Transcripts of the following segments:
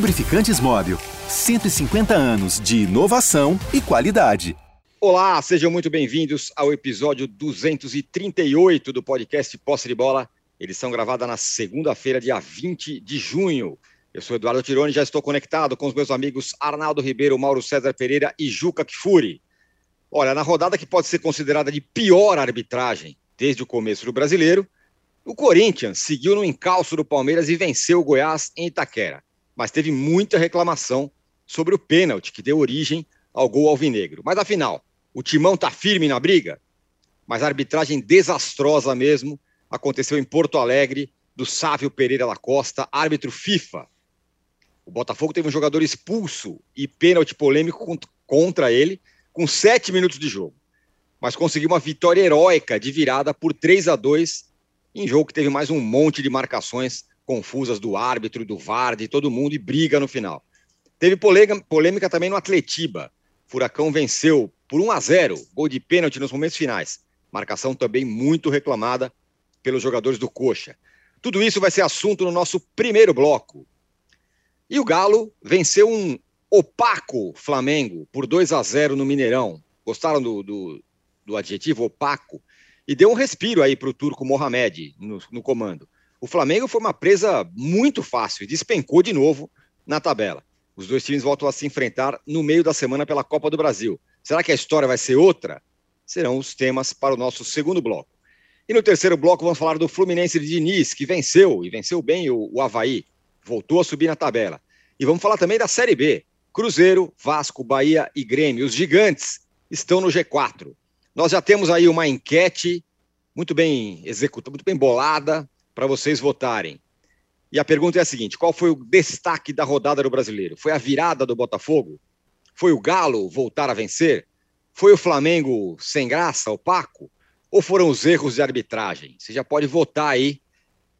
Lubrificantes Móvel. 150 anos de inovação e qualidade. Olá, sejam muito bem-vindos ao episódio 238 do podcast Posse de Bola, edição gravada na segunda-feira, dia 20 de junho. Eu sou Eduardo Tironi já estou conectado com os meus amigos Arnaldo Ribeiro, Mauro César Pereira e Juca Kfouri. Olha, na rodada que pode ser considerada de pior arbitragem desde o começo do brasileiro, o Corinthians seguiu no encalço do Palmeiras e venceu o Goiás em Itaquera, mas teve muita reclamação sobre o pênalti que deu origem ao gol alvinegro. Mas afinal, o Timão está firme na briga? Mas a arbitragem desastrosa mesmo aconteceu em Porto Alegre, do Sávio Pereira da Costa, árbitro FIFA. O Botafogo teve um jogador expulso e pênalti polêmico contra ele, com sete minutos de jogo. Mas conseguiu uma vitória heróica de virada por 3 a 2 em jogo que teve mais um monte de marcações confusas do árbitro, do VAR, de todo mundo e briga no final. Teve polêmica, polêmica também no Atletiba. Furacão venceu por 1 a 0, gol de pênalti nos momentos finais. Marcação também muito reclamada pelos jogadores do Coxa. Tudo isso vai ser assunto no nosso primeiro bloco. E o Galo venceu um opaco Flamengo por 2 a 0 no Mineirão. Gostaram do, do, do adjetivo opaco? e deu um respiro aí para o turco Mohamed no, no, comando. O Flamengo foi uma presa muito fácil e despencou de novo na tabela. Os dois times voltam a se enfrentar no meio da semana pela Copa do Brasil. Será que a história vai ser outra? Serão os temas para o nosso segundo bloco. E no terceiro bloco vamos falar do Fluminense de Diniz, que venceu, e venceu bem o, o Havaí. Voltou a subir na tabela. E vamos falar também da Série B. Cruzeiro, Vasco, Bahia e Grêmio. Os gigantes estão no G4. Nós já temos aí uma enquete muito bem executada, muito bem bolada para vocês votarem. E a pergunta é a seguinte: qual foi o destaque da rodada do brasileiro? Foi a virada do Botafogo? Foi o Galo voltar a vencer? Foi o Flamengo sem graça, opaco? Ou foram os erros de arbitragem? Você já pode votar aí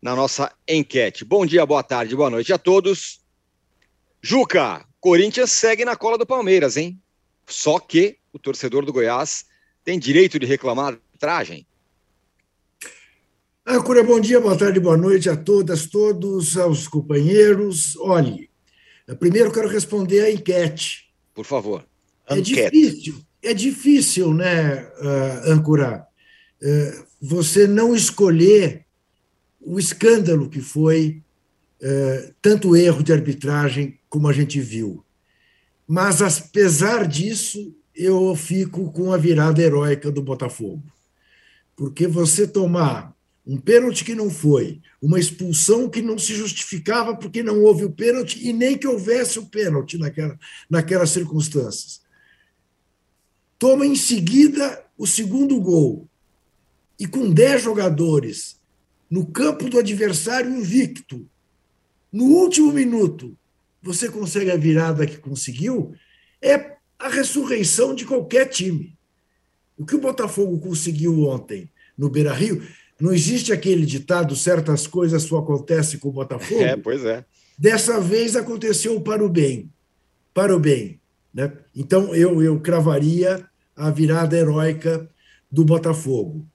na nossa enquete. Bom dia, boa tarde, boa noite a todos. Juca, Corinthians segue na cola do Palmeiras, hein? Só que o torcedor do Goiás tem direito de reclamar arbitragem? Âncora, bom dia, boa tarde, boa noite a todas, todos, aos companheiros. Olhe, primeiro quero responder à enquete. Por favor. É enquete. difícil, é difícil, né, Âncora, eh, você não escolher o escândalo que foi tanto erro de arbitragem como a gente viu. Mas, apesar disso, eu fico com a virada heróica do Botafogo. Porque você tomar um pênalti que não foi, uma expulsão que não se justificava porque não houve o pênalti e nem que houvesse o pênalti naquela, naquelas circunstâncias. Toma em seguida o segundo gol e com 10 jogadores no campo do adversário invicto, no último minuto, você consegue a virada que conseguiu, é a ressurreição de qualquer time. O que o Botafogo conseguiu ontem no Beira Rio, não existe aquele ditado: certas coisas só acontecem com o Botafogo. É, pois é. Dessa vez aconteceu para o bem. Para o bem. Né? Então eu, eu cravaria a virada heróica do Botafogo.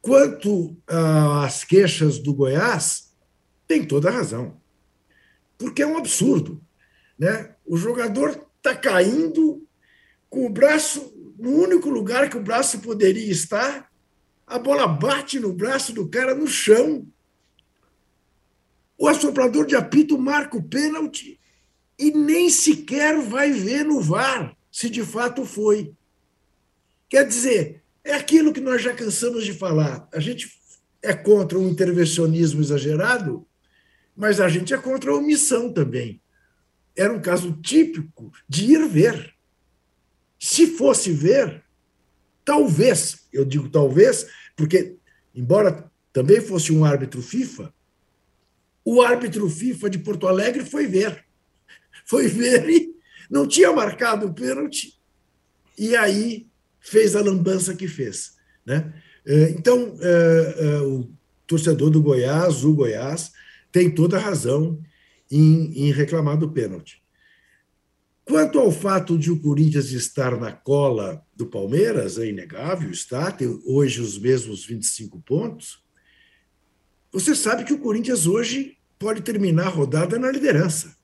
Quanto às queixas do Goiás, tem toda a razão. Porque é um absurdo. Né? O jogador está caindo com o braço no único lugar que o braço poderia estar, a bola bate no braço do cara no chão. O assoprador de apito marca o pênalti e nem sequer vai ver no VAR se de fato foi. Quer dizer, é aquilo que nós já cansamos de falar. A gente é contra o intervencionismo exagerado, mas a gente é contra a omissão também. Era um caso típico de ir ver. Se fosse ver, talvez, eu digo talvez, porque, embora também fosse um árbitro FIFA, o árbitro FIFA de Porto Alegre foi ver. Foi ver e não tinha marcado o pênalti, e aí fez a lambança que fez. Né? É, então, é, é, o torcedor do Goiás, o Goiás, tem toda a razão em, em reclamar do pênalti. Quanto ao fato de o Corinthians estar na cola do Palmeiras, é inegável, está, tem hoje os mesmos 25 pontos. Você sabe que o Corinthians hoje pode terminar a rodada na liderança.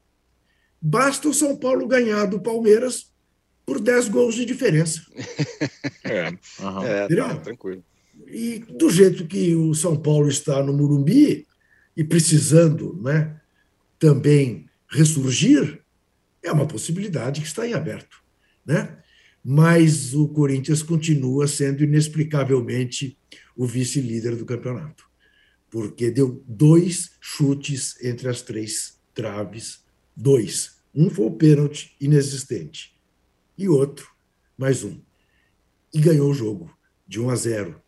basta o São Paulo ganhar do Palmeiras por 10 gols de diferença. é, uhum. é tá, tranquilo. E do jeito que o São Paulo está no Murumbi e precisando né, também ressurgir, é uma possibilidade que está em aberto. Né? Mas o Corinthians continua sendo inexplicavelmente o vice-líder do campeonato, porque deu dois chutes entre as três traves dois. Um foi o pênalti inexistente e outro, mais um. E ganhou o jogo de 1 a 0.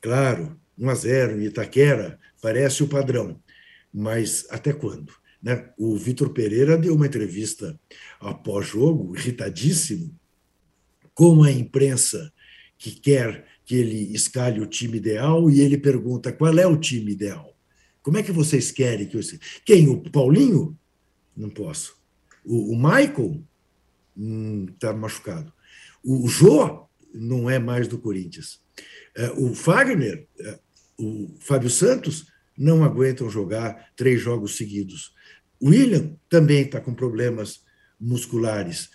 Claro, 1 a 0 em Itaquera parece o padrão, mas até quando? Né? O Vitor Pereira deu uma entrevista após jogo, irritadíssimo, com a imprensa que quer que ele escalhe o time ideal e ele pergunta qual é o time ideal. Como é que vocês querem que eu. Quem? O Paulinho? Não posso. O, o Michael está hum, machucado. O, o Jô não é mais do Corinthians. É, o Fagner, é, o Fábio Santos, não aguentam jogar três jogos seguidos. O William também está com problemas musculares.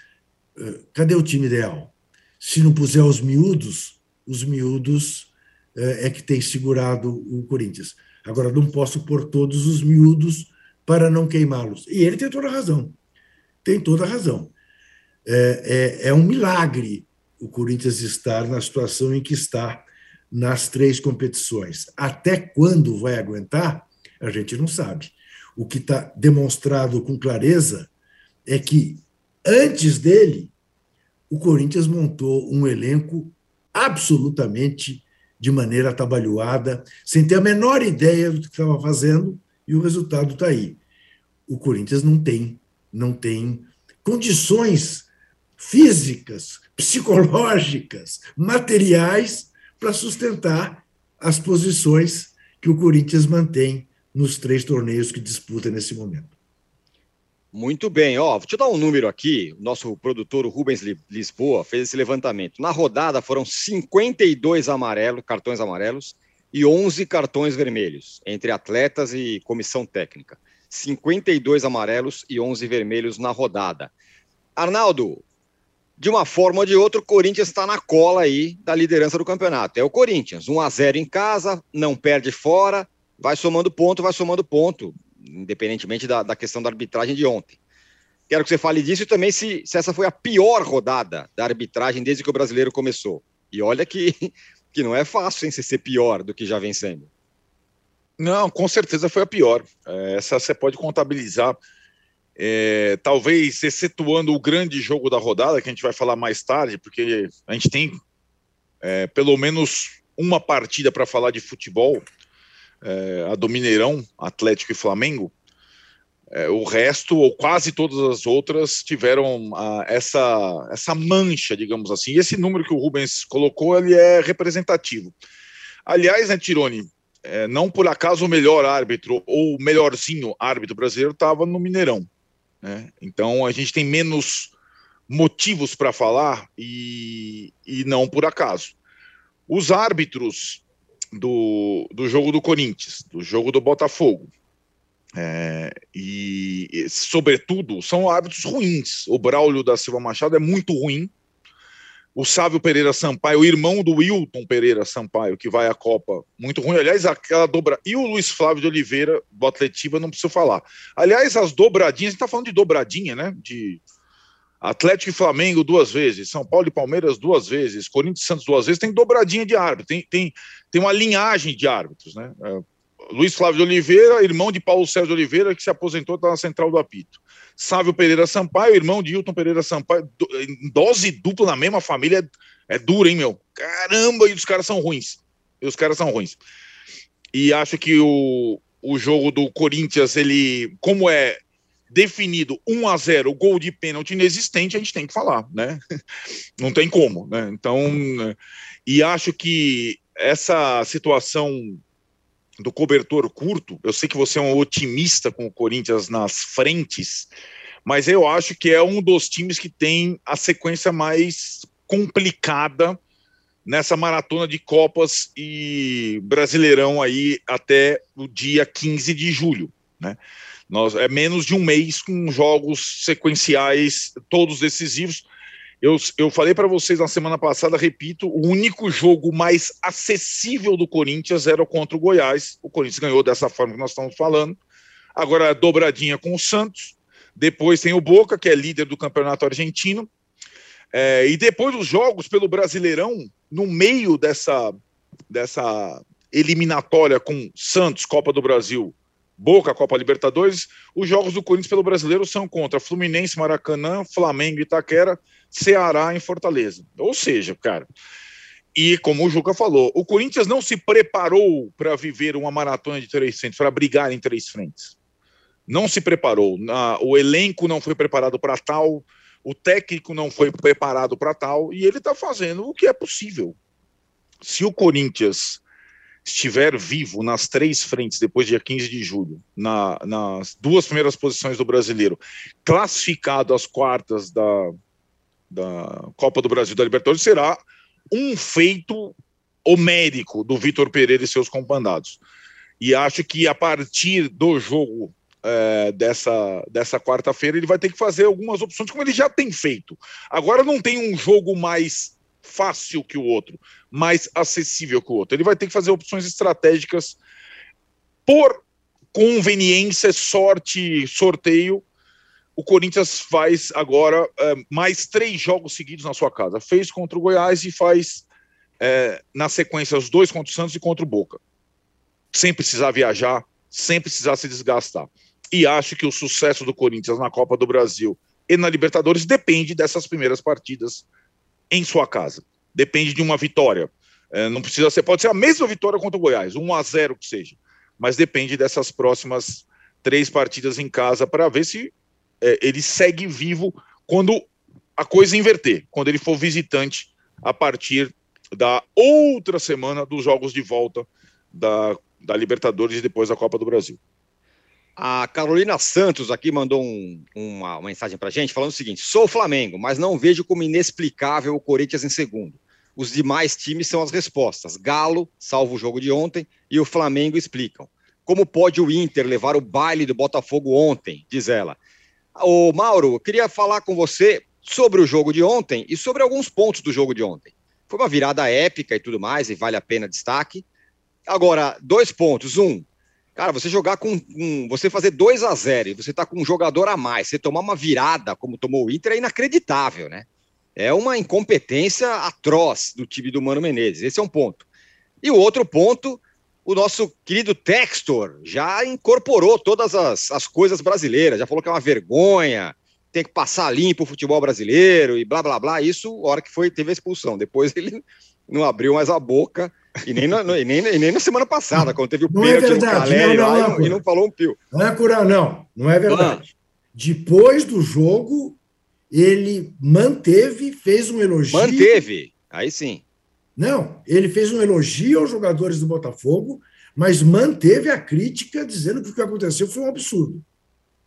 É, cadê o time ideal? Se não puser os miúdos, os miúdos é que tem segurado o Corinthians. Agora, não posso pôr todos os miúdos para não queimá-los. E ele tem toda a razão. Tem toda a razão. É, é, é um milagre o Corinthians estar na situação em que está nas três competições. Até quando vai aguentar, a gente não sabe. O que está demonstrado com clareza é que, antes dele, o Corinthians montou um elenco absolutamente de maneira atabalhoada, sem ter a menor ideia do que estava fazendo, e o resultado está aí. O Corinthians não tem, não tem condições físicas, psicológicas, materiais para sustentar as posições que o Corinthians mantém nos três torneios que disputa nesse momento. Muito bem, ó, vou te dar um número aqui. O nosso produtor, o Rubens Lisboa, fez esse levantamento. Na rodada foram 52 amarelos, cartões amarelos e 11 cartões vermelhos, entre atletas e comissão técnica. 52 amarelos e 11 vermelhos na rodada. Arnaldo, de uma forma ou de outra, o Corinthians está na cola aí da liderança do campeonato. É o Corinthians, 1 a 0 em casa, não perde fora, vai somando ponto, vai somando ponto, independentemente da, da questão da arbitragem de ontem. Quero que você fale disso e também se, se essa foi a pior rodada da arbitragem desde que o brasileiro começou. E olha que, que não é fácil hein, ser pior do que já vem sendo. Não, com certeza foi a pior. É, essa você pode contabilizar. É, talvez excetuando o grande jogo da rodada, que a gente vai falar mais tarde, porque a gente tem é, pelo menos uma partida para falar de futebol, é, a do Mineirão, Atlético e Flamengo. É, o resto, ou quase todas as outras, tiveram a, essa, essa mancha, digamos assim. E esse número que o Rubens colocou, ele é representativo. Aliás, né, Tirone, é, não por acaso o melhor árbitro ou o melhorzinho árbitro brasileiro estava no Mineirão. Né? Então a gente tem menos motivos para falar e, e não por acaso. Os árbitros do, do jogo do Corinthians, do jogo do Botafogo, é, e, e, sobretudo, são árbitros ruins. O Braulio da Silva Machado é muito ruim, o Sávio Pereira Sampaio, o irmão do Wilton Pereira Sampaio, que vai à Copa, muito ruim. Aliás, aquela dobra. E o Luiz Flávio de Oliveira, do Atletiva, não preciso falar. Aliás, as dobradinhas, a gente está falando de dobradinha, né? De Atlético e Flamengo duas vezes, São Paulo e Palmeiras duas vezes, Corinthians e Santos duas vezes, tem dobradinha de árbitro, tem, tem, tem uma linhagem de árbitros, né? É, Luiz Flávio de Oliveira, irmão de Paulo César de Oliveira, que se aposentou, está na central do apito. Sávio Pereira Sampaio, irmão de Hilton Pereira Sampaio, dose dupla na mesma família é, dura, hein, meu? Caramba, e os caras são ruins. E os caras são ruins. E acho que o, o jogo do Corinthians, ele, como é definido 1 a 0 gol de pênalti inexistente, a gente tem que falar, né? Não tem como, né? Então, e acho que essa situação do cobertor curto. Eu sei que você é um otimista com o Corinthians nas frentes, mas eu acho que é um dos times que tem a sequência mais complicada nessa maratona de Copas e Brasileirão aí até o dia 15 de julho, né? Nós, é menos de um mês com jogos sequenciais, todos decisivos. Eu, eu falei para vocês na semana passada, repito, o único jogo mais acessível do Corinthians era contra o Goiás. O Corinthians ganhou dessa forma que nós estamos falando. Agora, dobradinha com o Santos. Depois tem o Boca, que é líder do campeonato argentino. É, e depois os jogos pelo Brasileirão, no meio dessa, dessa eliminatória com Santos, Copa do Brasil, Boca, Copa Libertadores, os jogos do Corinthians pelo Brasileiro são contra Fluminense, Maracanã, Flamengo, Itaquera, Ceará em Fortaleza. Ou seja, cara, e como o Juca falou, o Corinthians não se preparou para viver uma maratona de três frentes, para brigar em três frentes. Não se preparou. o elenco não foi preparado para tal, o técnico não foi preparado para tal, e ele está fazendo o que é possível. Se o Corinthians estiver vivo nas três frentes depois dia 15 de julho, na, nas duas primeiras posições do brasileiro, classificado às quartas da, da Copa do Brasil da Libertadores, será um feito homérico do Vitor Pereira e seus compandados. E acho que a partir do jogo é, dessa, dessa quarta-feira, ele vai ter que fazer algumas opções, como ele já tem feito. Agora não tem um jogo mais fácil que o outro, mais acessível que o outro. Ele vai ter que fazer opções estratégicas por conveniência, sorte, sorteio. O Corinthians faz agora é, mais três jogos seguidos na sua casa. Fez contra o Goiás e faz é, na sequência os dois contra o Santos e contra o Boca. Sem precisar viajar, sem precisar se desgastar e acho que o sucesso do Corinthians na Copa do Brasil e na Libertadores depende dessas primeiras partidas em sua casa. Depende de uma vitória. É, não precisa ser, pode ser a mesma vitória contra o Goiás, 1 a 0 que seja, mas depende dessas próximas três partidas em casa para ver se é, ele segue vivo quando a coisa inverter, quando ele for visitante a partir da outra semana dos jogos de volta da, da Libertadores e depois da Copa do Brasil. A Carolina Santos aqui mandou um, uma, uma mensagem para gente falando o seguinte: sou Flamengo, mas não vejo como inexplicável o Corinthians em segundo. Os demais times são as respostas. Galo, salvo o jogo de ontem, e o Flamengo explicam. Como pode o Inter levar o baile do Botafogo ontem? Diz ela. Ô, Mauro, eu queria falar com você sobre o jogo de ontem e sobre alguns pontos do jogo de ontem. Foi uma virada épica e tudo mais, e vale a pena destaque. Agora, dois pontos. Um, Cara, você jogar com. Um, você fazer 2 a 0 e você tá com um jogador a mais, você tomar uma virada, como tomou o Inter, é inacreditável, né? É uma incompetência atroz do time do Mano Menezes. Esse é um ponto. E o outro ponto, o nosso querido Textor já incorporou todas as, as coisas brasileiras, já falou que é uma vergonha, tem que passar limpo o futebol brasileiro e blá blá blá. Isso, a hora que foi, teve a expulsão. Depois ele não abriu mais a boca e nem, na, e nem, e nem na semana passada, quando teve o não é pênalti é verdade, no Caleri não, não, não, e, não falou um pio. Não é curar, não. Não é verdade. Ah. Depois do jogo, ele manteve, fez um elogio. Manteve, aí sim. Não, ele fez um elogio aos jogadores do Botafogo, mas manteve a crítica dizendo que o que aconteceu foi um absurdo.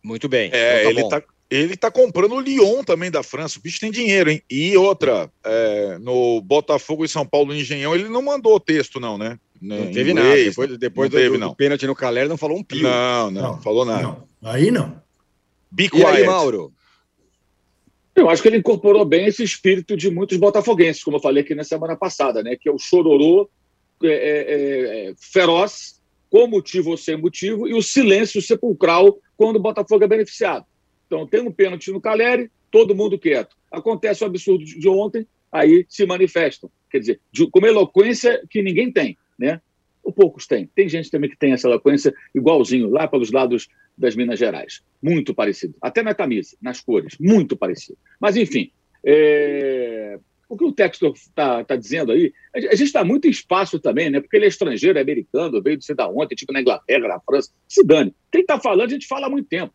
Muito bem. É, então tá ele está ele tá comprando o Lyon também da França. O bicho tem dinheiro, hein? E outra, é, no Botafogo e São Paulo no Engenhão, ele não mandou texto, não, né? Não teve inglês, nada. Depois, depois não do, teve, do, do pênalti no Calera, não falou um pio. Não, não, não falou nada. Não. Aí não. Be e aí, Mauro? Eu acho que ele incorporou bem esse espírito de muitos botafoguenses, como eu falei aqui na semana passada, né? Que é o chororô é, é, é, feroz, com motivo ou sem motivo, e o silêncio sepulcral quando o Botafogo é beneficiado. Então, tem um pênalti no Caleri, todo mundo quieto. Acontece o absurdo de ontem, aí se manifestam. Quer dizer, de, com uma eloquência que ninguém tem, né? Ou poucos têm. Tem gente também que tem essa eloquência igualzinho, lá pelos lados das Minas Gerais. Muito parecido. Até na camisa, nas cores. Muito parecido. Mas, enfim, é... o que o texto está tá dizendo aí, a gente está muito em espaço também, né? Porque ele é estrangeiro, é americano, veio de sei da ontem, tipo na Inglaterra, na França. Se dane. Quem está falando, a gente fala há muito tempo.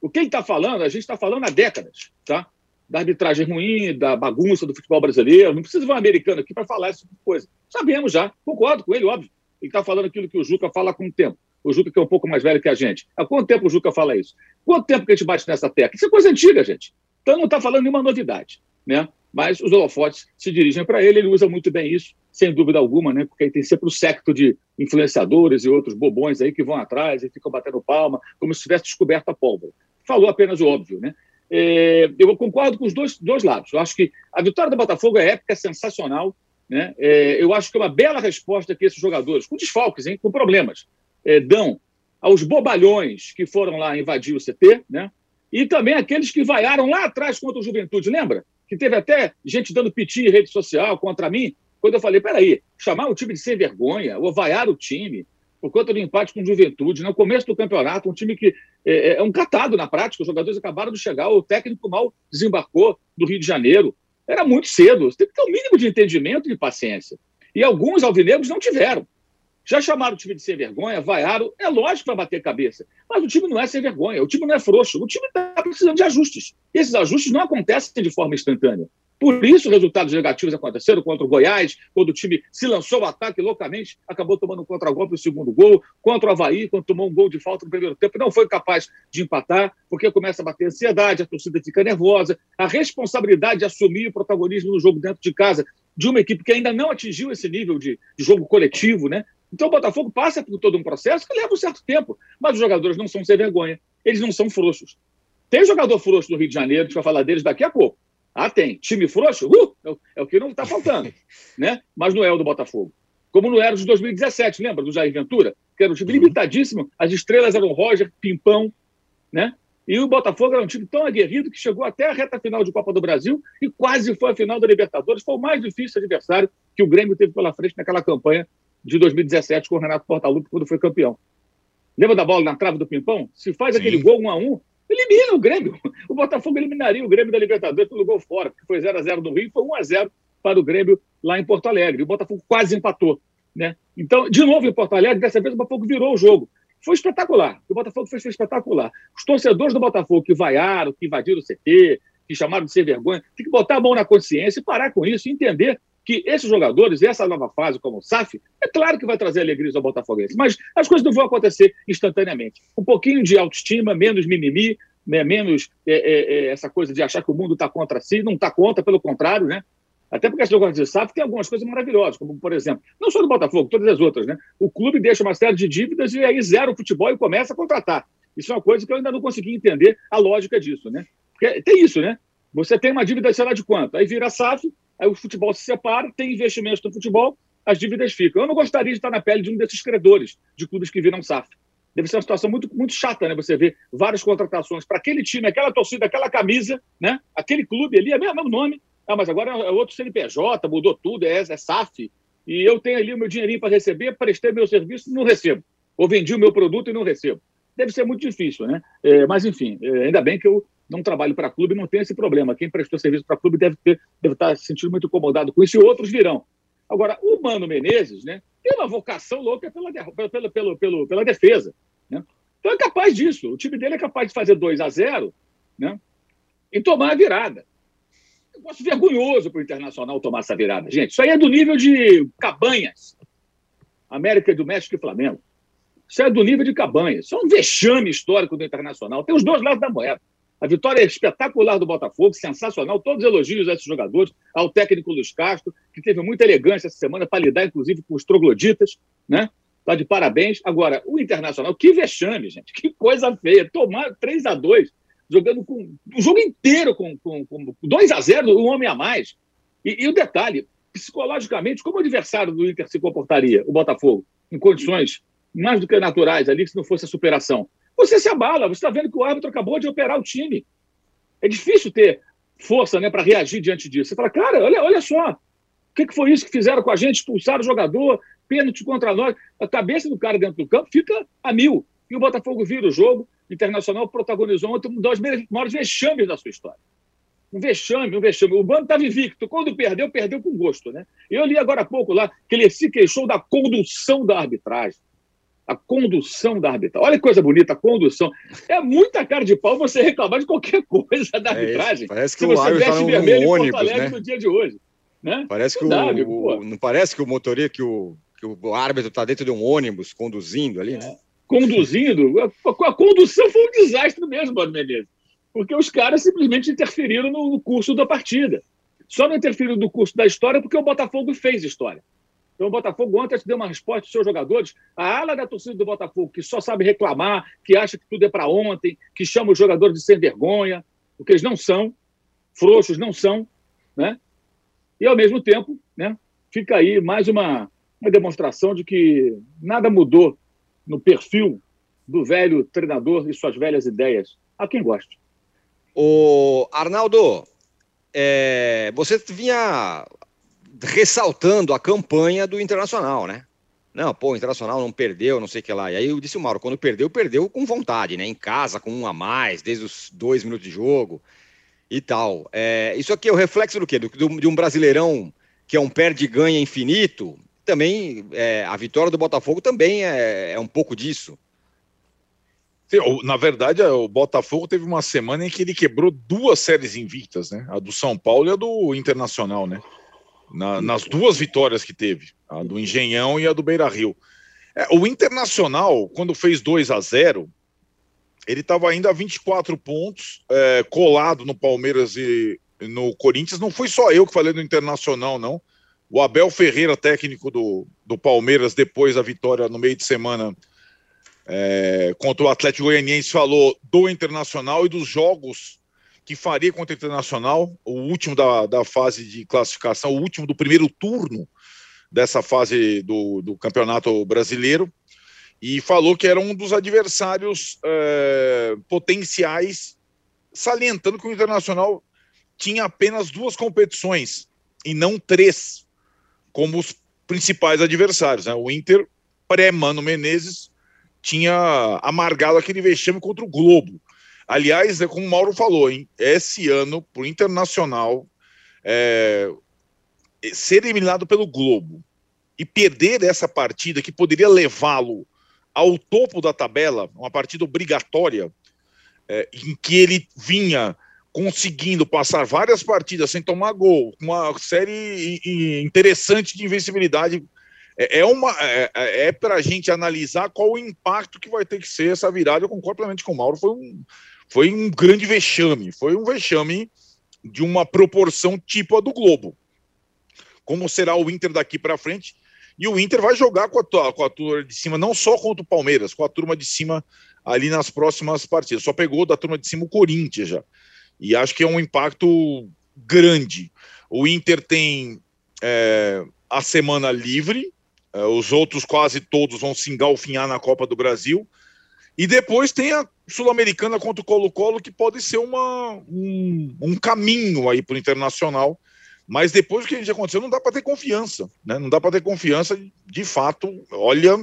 O que ele está falando, a gente está falando há décadas, tá? Da arbitragem ruim, da bagunça do futebol brasileiro. Não precisa de um americano aqui para falar essa tipo coisa. Sabemos já, concordo com ele, óbvio. Ele está falando aquilo que o Juca fala há muito tempo. O Juca que é um pouco mais velho que a gente. Há quanto tempo o Juca fala isso? Quanto tempo que a gente bate nessa tecla? Isso é coisa antiga, gente. Então não está falando nenhuma novidade. Né? mas os holofotes se dirigem para ele, ele usa muito bem isso, sem dúvida alguma, né? Porque aí tem sempre o secto de influenciadores e outros bobões aí que vão atrás e ficam batendo palma, como se tivesse descoberto a pólvora. Falou apenas o óbvio, né? É, eu concordo com os dois, dois lados. Eu acho que a vitória do Botafogo é épica, é sensacional. Né? É, eu acho que é uma bela resposta que esses jogadores, com desfalques, hein, com problemas, é, dão aos bobalhões que foram lá invadir o CT, né? e também aqueles que vaiaram lá atrás contra o Juventude. Lembra? Que teve até gente dando piti em rede social contra mim, quando eu falei: peraí, chamar o time de sem vergonha, ou vaiar o time, por conta do empate com o Juventude, no começo do campeonato, um time que é, é, um catado na prática, os jogadores acabaram de chegar, o técnico mal desembarcou do Rio de Janeiro. Era muito cedo, você tem que ter o um mínimo de entendimento e paciência. E alguns alvinegros não tiveram. Já chamaram o time de sem vergonha, vaiaram, é lógico para bater cabeça. Mas o time não é sem vergonha, o time não é frouxo, o time está precisando de ajustes. E esses ajustes não acontecem de forma instantânea. Por isso, resultados negativos aconteceram contra o Goiás, quando o time se lançou ao ataque loucamente, acabou tomando um contra-golpe no segundo gol, contra o Havaí, quando tomou um gol de falta no primeiro tempo, não foi capaz de empatar, porque começa a bater ansiedade, a torcida fica nervosa, a responsabilidade de assumir o protagonismo no jogo dentro de casa de uma equipe que ainda não atingiu esse nível de, de jogo coletivo, né? Então o Botafogo passa por todo um processo que leva um certo tempo, mas os jogadores não são sem vergonha, eles não são frouxos. Tem jogador frouxo no Rio de Janeiro, a gente vai falar deles daqui a pouco. Ah, tem. Time frouxo? Uh, é, o, é o que não está faltando. né? Mas não é o do Botafogo. Como não era o de 2017, lembra do Jair Ventura? Que era um time uhum. limitadíssimo. As estrelas eram Roger, Pimpão, né? E o Botafogo era um time tão aguerrido que chegou até a reta final de Copa do Brasil e quase foi a final da Libertadores. Foi o mais difícil adversário que o Grêmio teve pela frente naquela campanha de 2017 com o Renato Portaluppi quando foi campeão. Lembra da bola na trave do Pimpão? Se faz Sim. aquele gol 1 a 1 elimina o Grêmio. O Botafogo eliminaria o Grêmio da Libertadores pelo gol fora, porque foi 0 a 0 no Rio e foi 1 a 0 para o Grêmio lá em Porto Alegre. O Botafogo quase empatou. Né? Então, de novo em Porto Alegre, dessa vez o Botafogo virou o jogo. Foi espetacular. O Botafogo fez foi espetacular. Os torcedores do Botafogo que vaiaram, que invadiram o CT, que chamaram de ser vergonha, tem que botar a mão na consciência e parar com isso e entender que esses jogadores, essa nova fase, como o SAF, é claro que vai trazer alegria ao Botafoguense, mas as coisas não vão acontecer instantaneamente. Um pouquinho de autoestima, menos mimimi, né, menos é, é, é, essa coisa de achar que o mundo está contra si, não está contra, pelo contrário, né? Até porque esse jogo de SAF tem algumas coisas maravilhosas, como, por exemplo, não só do Botafogo, todas as outras, né? O clube deixa uma série de dívidas e aí zera o futebol e começa a contratar. Isso é uma coisa que eu ainda não consegui entender a lógica disso, né? Porque tem isso, né? Você tem uma dívida, sei lá de quanto, aí vira SAF, aí o futebol se separa, tem investimentos no futebol, as dívidas ficam. Eu não gostaria de estar na pele de um desses credores de clubes que viram SAF deve ser uma situação muito, muito chata, né? Você vê várias contratações para aquele time, aquela torcida, aquela camisa, né? Aquele clube ali, é o mesmo nome, ah, mas agora é outro CNPJ, mudou tudo, é, é SAF, e eu tenho ali o meu dinheirinho para receber, prestei meu serviço não recebo. Ou vendi o meu produto e não recebo. Deve ser muito difícil, né? É, mas, enfim, é, ainda bem que eu não trabalho para clube não tenho esse problema. Quem prestou serviço para clube deve, ter, deve estar se sentindo muito incomodado com isso e outros virão. Agora, o Mano Menezes, né? tem uma vocação louca pela, pela, pela, pela, pela defesa. Né? Então é capaz disso. O time dele é capaz de fazer 2 a 0 né? e tomar a virada. Eu gosto vergonhoso para o Internacional tomar essa virada. Gente, isso aí é do nível de Cabanhas, América do México e Flamengo. Isso é do nível de Cabanhas. Isso é um vexame histórico do Internacional. Tem os dois lados da moeda. A vitória é espetacular do Botafogo, sensacional. Todos os elogios a esses jogadores, ao técnico Luiz Castro, que teve muita elegância essa semana para lidar, inclusive, com os trogloditas, né? Tá de parabéns. Agora, o Internacional, que vexame, gente. Que coisa feia. Tomar 3 a 2 jogando com o jogo inteiro com, com, com 2 a 0 um homem a mais. E, e, o detalhe, psicologicamente, como o adversário do Inter se comportaria, o Botafogo, em condições mais do que naturais ali, se não fosse a superação? Você se abala, você está vendo que o árbitro acabou de operar o time. É difícil ter força né, para reagir diante disso. Você fala, cara, olha, olha só, o que, que foi isso que fizeram com a gente? Expulsaram o jogador, pênalti contra nós. A cabeça do cara dentro do campo fica a mil. E o Botafogo vira o jogo. O Internacional protagonizou ontem um dos maiores vexames da sua história. Um vexame, um vexame. O Bando estava invicto. Quando perdeu, perdeu com gosto. Né? Eu li agora há pouco lá que ele se queixou da condução da arbitragem a condução da arbitragem. Olha que coisa bonita, a condução. É muita cara de pau você reclamar de qualquer coisa da é arbitragem. É parece que o árbitro está num ônibus, né? no dia de hoje. Né? Parece que não, o, o, não parece que o motorista, que o, que o árbitro está dentro de um ônibus conduzindo ali, né? É. Conduzindo? A, a, condução foi um desastre mesmo, Mano Menezes. Porque os caras simplesmente interferiram no curso da partida. Só não interferiu do curso da história porque o Botafogo fez história. Então, o Botafogo ontem deu uma resposta aos seus jogadores. A ala da torcida do Botafogo, que só sabe reclamar, que acha que tudo é para ontem, que chama os jogadores de sem vergonha, o que eles não são, frouxos não são, né? E, ao mesmo tempo, né, fica aí mais uma, uma demonstração de que nada mudou no perfil do velho treinador e suas velhas ideias. A quem gosta. O Arnaldo, é, você vinha ressaltando a campanha do Internacional, né? Não, pô, o Internacional não perdeu, não sei o que lá. E aí eu disse o Mauro, quando perdeu, perdeu com vontade, né? Em casa, com um a mais, desde os dois minutos de jogo e tal. É, isso aqui é o reflexo do quê? Do, do, de um brasileirão que é um perde-ganha infinito. Também, é, a vitória do Botafogo também é, é um pouco disso. Na verdade, o Botafogo teve uma semana em que ele quebrou duas séries invictas, né? A do São Paulo e a do Internacional, né? Na, nas duas vitórias que teve, a do Engenhão e a do Beira Rio. É, o Internacional, quando fez 2 a 0 ele estava ainda a 24 pontos, é, colado no Palmeiras e no Corinthians. Não foi só eu que falei do Internacional, não. O Abel Ferreira, técnico do, do Palmeiras, depois da vitória no meio de semana é, contra o Atlético Goianiense, falou do Internacional e dos jogos que faria contra o Internacional, o último da, da fase de classificação, o último do primeiro turno dessa fase do, do Campeonato Brasileiro, e falou que era um dos adversários é, potenciais, salientando que o Internacional tinha apenas duas competições e não três como os principais adversários. Né? O Inter, pré-Mano Menezes, tinha amargado aquele vexame contra o Globo. Aliás, é como o Mauro falou, hein? esse ano, para o Internacional, é, ser eliminado pelo Globo e perder essa partida que poderia levá-lo ao topo da tabela, uma partida obrigatória, é, em que ele vinha conseguindo passar várias partidas sem tomar gol, uma série interessante de invencibilidade é, é, uma, é, é, é para a gente analisar qual o impacto que vai ter que ser essa virada. Eu concordo plenamente com o Mauro. Foi um, foi um grande vexame. Foi um vexame de uma proporção tipo a do Globo. Como será o Inter daqui para frente? E o Inter vai jogar com a, com a turma de cima, não só contra o Palmeiras, com a turma de cima ali nas próximas partidas. Só pegou da turma de cima o Corinthians já. E acho que é um impacto grande. O Inter tem é, a semana livre, é, os outros quase todos vão se engalfinhar na Copa do Brasil. E depois tem a Sul-Americana contra o Colo-Colo, que pode ser uma, um, um caminho aí para o Internacional. Mas depois do que a gente aconteceu, não dá para ter confiança. Né? Não dá para ter confiança, de fato. Olha,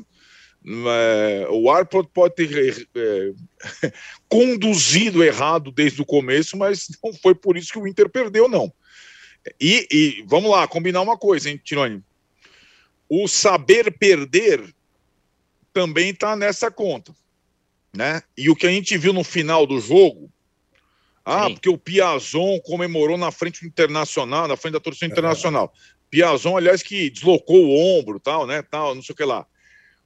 é, o ar pode, ter é, conduzido errado desde o começo, mas não foi por isso que o Inter perdeu, não. E, e vamos lá, combinar uma coisa, hein, Tironi? o saber perder também está nessa conta. Né? E o que a gente viu no final do jogo, ah, Sim. porque o Piazon comemorou na frente do Internacional, na frente da torcida internacional. Piazon, aliás, que deslocou o ombro, tal, né, tal, não sei o que lá.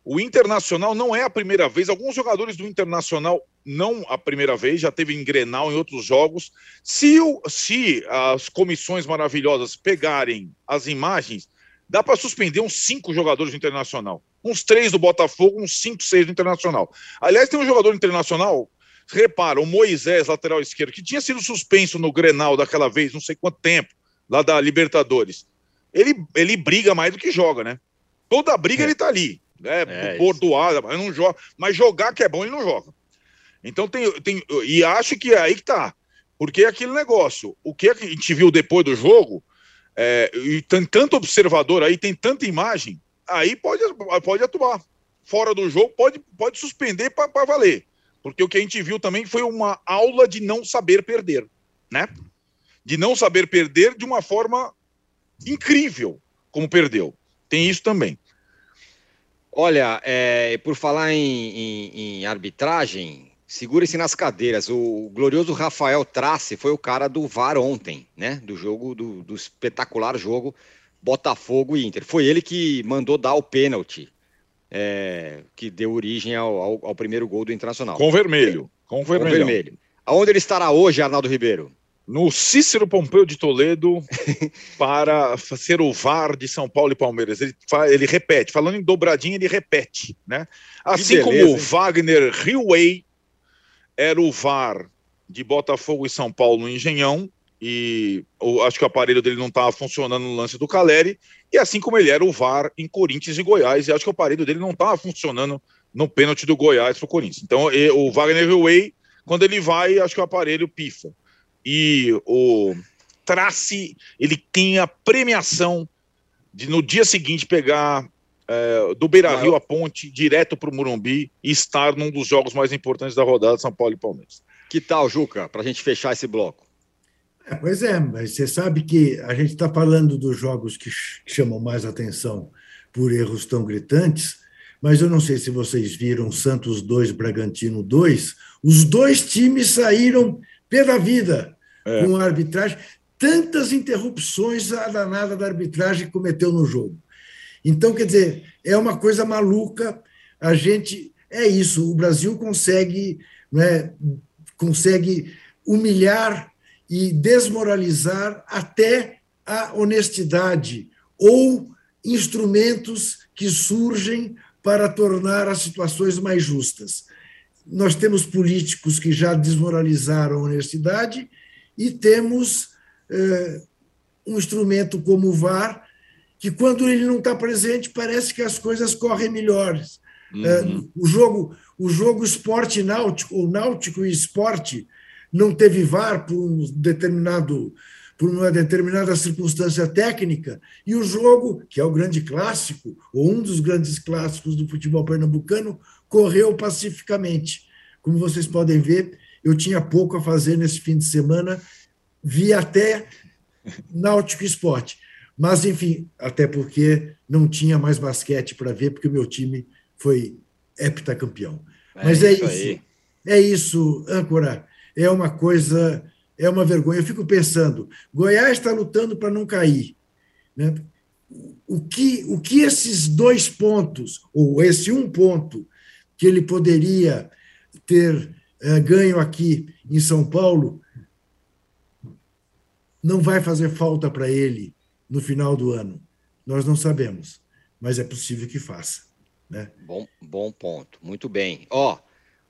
O Internacional não é a primeira vez, alguns jogadores do Internacional não a primeira vez, já teve em Grenal em outros jogos. Se, o, se as comissões maravilhosas pegarem as imagens, dá para suspender uns cinco jogadores do Internacional. Uns três do Botafogo, uns cinco, seis do Internacional. Aliás, tem um jogador internacional, repara, o Moisés, lateral esquerdo, que tinha sido suspenso no Grenal daquela vez, não sei quanto tempo, lá da Libertadores. Ele, ele briga mais do que joga, né? Toda briga é. ele tá ali. Né? É, bordoada, mas não joga. Mas jogar que é bom, ele não joga. Então tem, tem. E acho que é aí que tá. Porque é aquele negócio. O que a gente viu depois do jogo é, e tem tanto observador aí, tem tanta imagem, aí pode, pode atuar. Fora do jogo, pode, pode suspender para valer. Porque o que a gente viu também foi uma aula de não saber perder, né? De não saber perder de uma forma incrível, como perdeu. Tem isso também. Olha, é, por falar em, em, em arbitragem, Segure-se nas cadeiras. O glorioso Rafael Trace foi o cara do VAR ontem, né? Do jogo, do, do espetacular jogo Botafogo e Inter. Foi ele que mandou dar o pênalti é, que deu origem ao, ao, ao, primeiro gol do Internacional. Com vermelho. Com vermelho. Com vermelho. Aonde ele estará hoje, Arnaldo Ribeiro? no Cícero Pompeu de Toledo para ser o VAR de São Paulo e Palmeiras. Ele, ele repete, falando em dobradinha, ele repete, né? Assim beleza, como o Wagner Hillway era o VAR de Botafogo e São Paulo no Engenhão, e acho que o aparelho dele não estava funcionando no lance do Caleri, e assim como ele era o VAR em Corinthians e Goiás, e acho que o aparelho dele não estava funcionando no pênalti do Goiás para o Corinthians. Então, o Wagner Hillway, quando ele vai, acho que o aparelho pifa. E o Trace, ele tem a premiação de no dia seguinte pegar é, do Beira Rio a ponte direto para o Murumbi e estar num dos jogos mais importantes da rodada São Paulo e Palmeiras. Que tal, Juca, para a gente fechar esse bloco? É, pois é, mas você sabe que a gente está falando dos jogos que chamam mais atenção por erros tão gritantes, mas eu não sei se vocês viram Santos 2, Bragantino 2, os dois times saíram pela vida é. com a arbitragem, tantas interrupções a danada da arbitragem que cometeu no jogo. Então, quer dizer, é uma coisa maluca. A gente. É isso, o Brasil consegue, né, consegue humilhar e desmoralizar até a honestidade ou instrumentos que surgem para tornar as situações mais justas. Nós temos políticos que já desmoralizaram a honestidade e temos eh, um instrumento como o VAR que quando ele não está presente parece que as coisas correm melhores. Uhum. É, o jogo, o jogo esporte náutico, ou náutico e esporte, não teve VAR por um determinado por uma determinada circunstância técnica, e o jogo, que é o grande clássico, ou um dos grandes clássicos do futebol pernambucano, correu pacificamente. Como vocês podem ver, eu tinha pouco a fazer nesse fim de semana, vi até Náutico Esporte. Mas, enfim, até porque não tinha mais basquete para ver, porque o meu time foi heptacampeão. É Mas é isso. Aí. É isso, âncora. É uma coisa, é uma vergonha. Eu fico pensando, Goiás está lutando para não cair. Né? O, que, o que esses dois pontos, ou esse um ponto, que ele poderia ter é, ganho aqui em São Paulo, não vai fazer falta para ele no final do ano? Nós não sabemos, mas é possível que faça. Né? Bom, bom ponto, muito bem. Ó,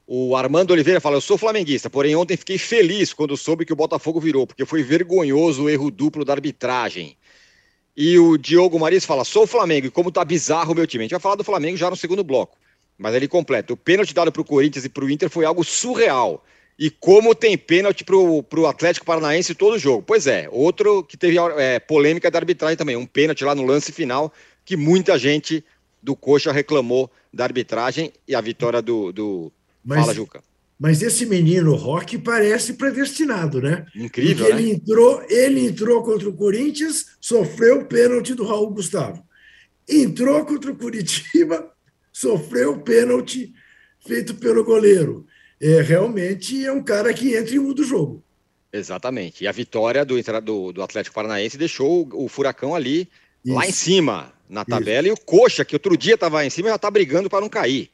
o Armando Oliveira fala: Eu sou flamenguista, porém ontem fiquei feliz quando soube que o Botafogo virou, porque foi vergonhoso o erro duplo da arbitragem. E o Diogo Maris fala: Sou Flamengo e como tá bizarro o meu time. A gente vai falar do Flamengo já no segundo bloco. Mas ele completa: o pênalti dado para o Corinthians e para o Inter foi algo surreal. E como tem pênalti para o Atlético Paranaense todo jogo. Pois é, outro que teve é, polêmica da arbitragem também, um pênalti lá no lance final, que muita gente do Coxa reclamou da arbitragem e a vitória do. do... Mas, Fala, Juca. Mas esse menino Roque parece predestinado, né? Incrível. Porque né? ele entrou, ele entrou contra o Corinthians, sofreu o pênalti do Raul Gustavo. Entrou contra o Curitiba, sofreu o pênalti feito pelo goleiro é, realmente é um cara que entra e muda o jogo. Exatamente. E a vitória do, do, do Atlético Paranaense deixou o, o Furacão ali, Isso. lá em cima, na tabela, Isso. e o Coxa, que outro dia estava em cima, já está brigando para não cair.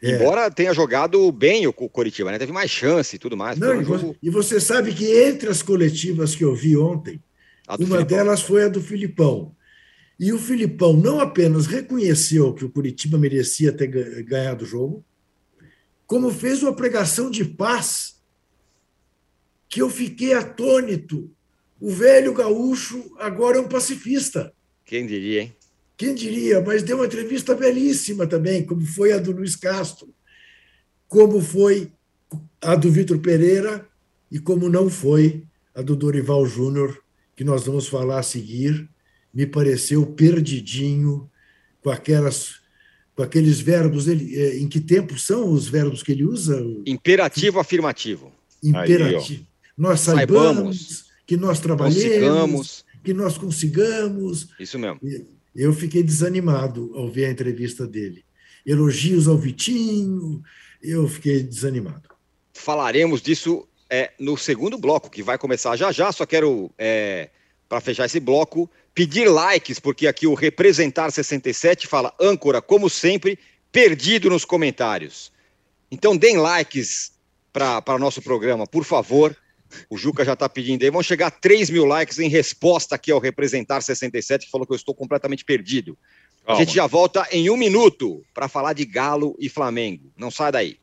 É. Embora tenha jogado bem o Coritiba, né? Teve mais chance e tudo mais. Não, um jogo... E você sabe que entre as coletivas que eu vi ontem, uma Filipão. delas foi a do Filipão. E o Filipão não apenas reconheceu que o Curitiba merecia ter ganhado o jogo, como fez uma pregação de paz, que eu fiquei atônito. O velho gaúcho agora é um pacifista. Quem diria, hein? Quem diria? Mas deu uma entrevista belíssima também, como foi a do Luiz Castro, como foi a do Vitor Pereira e como não foi a do Dorival Júnior, que nós vamos falar a seguir. Me pareceu perdidinho com aquelas com aqueles verbos dele. É, em que tempo são os verbos que ele usa? Imperativo afirmativo. Imperativo. Aí, nós saibamos, saibamos, que nós trabalhemos, consigamos. que nós consigamos. Isso mesmo. Eu fiquei desanimado ao ver a entrevista dele. Elogios ao Vitinho, eu fiquei desanimado. Falaremos disso é, no segundo bloco, que vai começar já já. Só quero, é, para fechar esse bloco, pedir likes, porque aqui o Representar 67 fala âncora, como sempre, perdido nos comentários. Então deem likes para o nosso programa, por favor. O Juca já está pedindo aí. Vão chegar 3 mil likes em resposta aqui ao Representar 67, que falou que eu estou completamente perdido. Calma. A gente já volta em um minuto para falar de Galo e Flamengo. Não sai daí.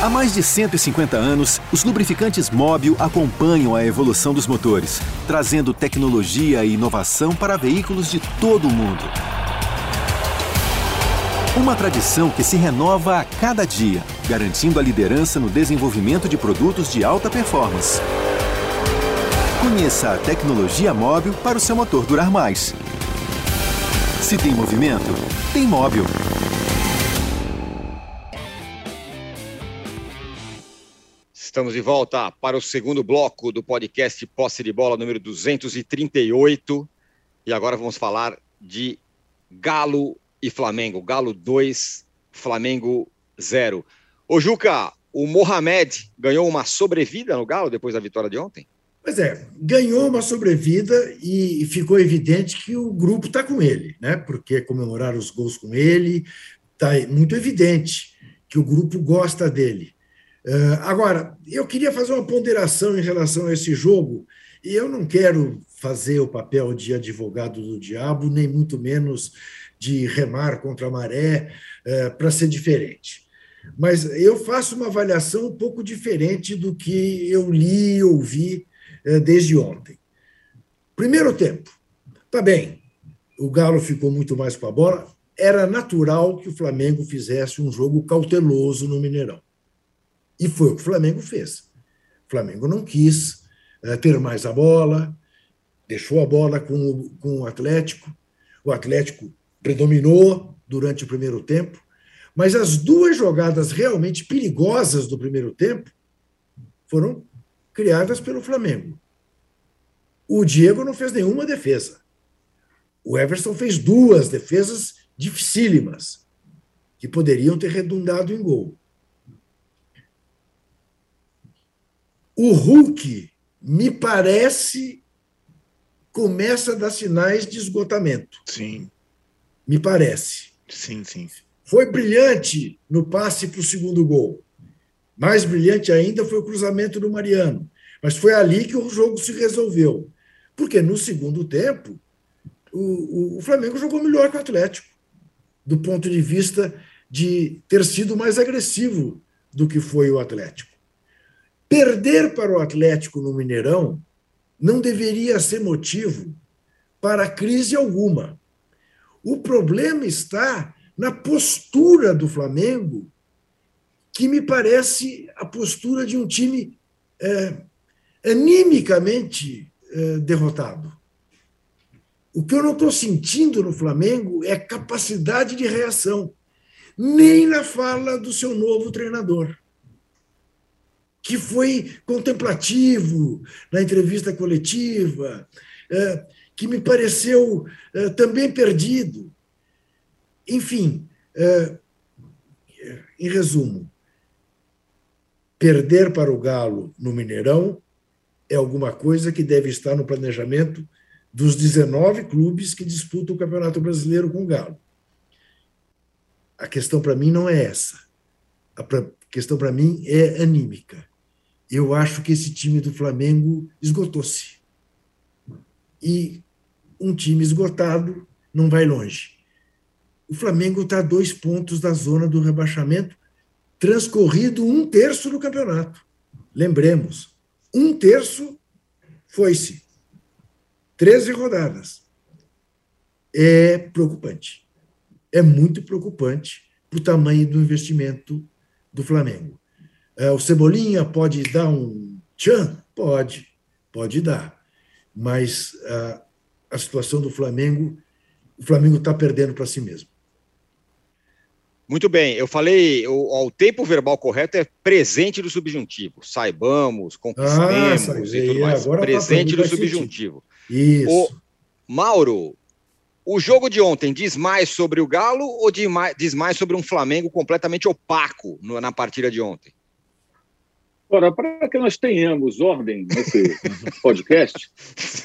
Há mais de 150 anos, os lubrificantes Móbil acompanham a evolução dos motores, trazendo tecnologia e inovação para veículos de todo o mundo. Uma tradição que se renova a cada dia, garantindo a liderança no desenvolvimento de produtos de alta performance. Conheça a tecnologia móvel para o seu motor durar mais. Se tem movimento, tem móvel. Estamos de volta para o segundo bloco do podcast Posse de Bola número 238. E agora vamos falar de Galo e Flamengo. Galo 2, Flamengo 0. Ô Juca, o Mohamed ganhou uma sobrevida no Galo depois da vitória de ontem? Pois é, ganhou uma sobrevida e ficou evidente que o grupo está com ele, né? Porque comemoraram os gols com ele, está muito evidente que o grupo gosta dele. Uh, agora, eu queria fazer uma ponderação em relação a esse jogo, e eu não quero fazer o papel de advogado do diabo, nem muito menos de remar contra a maré uh, para ser diferente. Mas eu faço uma avaliação um pouco diferente do que eu li e ouvi uh, desde ontem. Primeiro tempo, tá bem, o Galo ficou muito mais com a bola, era natural que o Flamengo fizesse um jogo cauteloso no Mineirão. E foi o que o Flamengo fez. O Flamengo não quis é, ter mais a bola, deixou a bola com o, com o Atlético. O Atlético predominou durante o primeiro tempo, mas as duas jogadas realmente perigosas do primeiro tempo foram criadas pelo Flamengo. O Diego não fez nenhuma defesa. O Everson fez duas defesas dificílimas, que poderiam ter redundado em gol. O Hulk, me parece, começa a dar sinais de esgotamento. Sim. Me parece. Sim, sim. Foi brilhante no passe para o segundo gol. Mais brilhante ainda foi o cruzamento do Mariano. Mas foi ali que o jogo se resolveu. Porque no segundo tempo, o, o, o Flamengo jogou melhor que o Atlético, do ponto de vista de ter sido mais agressivo do que foi o Atlético. Perder para o Atlético no Mineirão não deveria ser motivo para crise alguma. O problema está na postura do Flamengo, que me parece a postura de um time é, animicamente é, derrotado. O que eu não estou sentindo no Flamengo é capacidade de reação, nem na fala do seu novo treinador que foi contemplativo na entrevista coletiva, é, que me pareceu é, também perdido. Enfim, é, em resumo, perder para o Galo no Mineirão é alguma coisa que deve estar no planejamento dos 19 clubes que disputam o Campeonato Brasileiro com o Galo. A questão para mim não é essa. A questão para mim é anímica eu acho que esse time do Flamengo esgotou-se. E um time esgotado não vai longe. O Flamengo está a dois pontos da zona do rebaixamento, transcorrido um terço do campeonato. Lembremos, um terço foi-se. Treze rodadas. É preocupante. É muito preocupante o tamanho do investimento do Flamengo. É, o Cebolinha pode dar um tchan? Pode, pode dar. Mas a, a situação do Flamengo, o Flamengo está perdendo para si mesmo. Muito bem, eu falei, o, o, tempo verbal correto é presente do subjuntivo. Saibamos, conquistemos ah, e tudo mais. Agora presente do subjuntivo. Isso. O, Mauro, o jogo de ontem diz mais sobre o Galo ou diz mais sobre um Flamengo completamente opaco na partida de ontem? Ora, para que nós tenhamos ordem nesse podcast,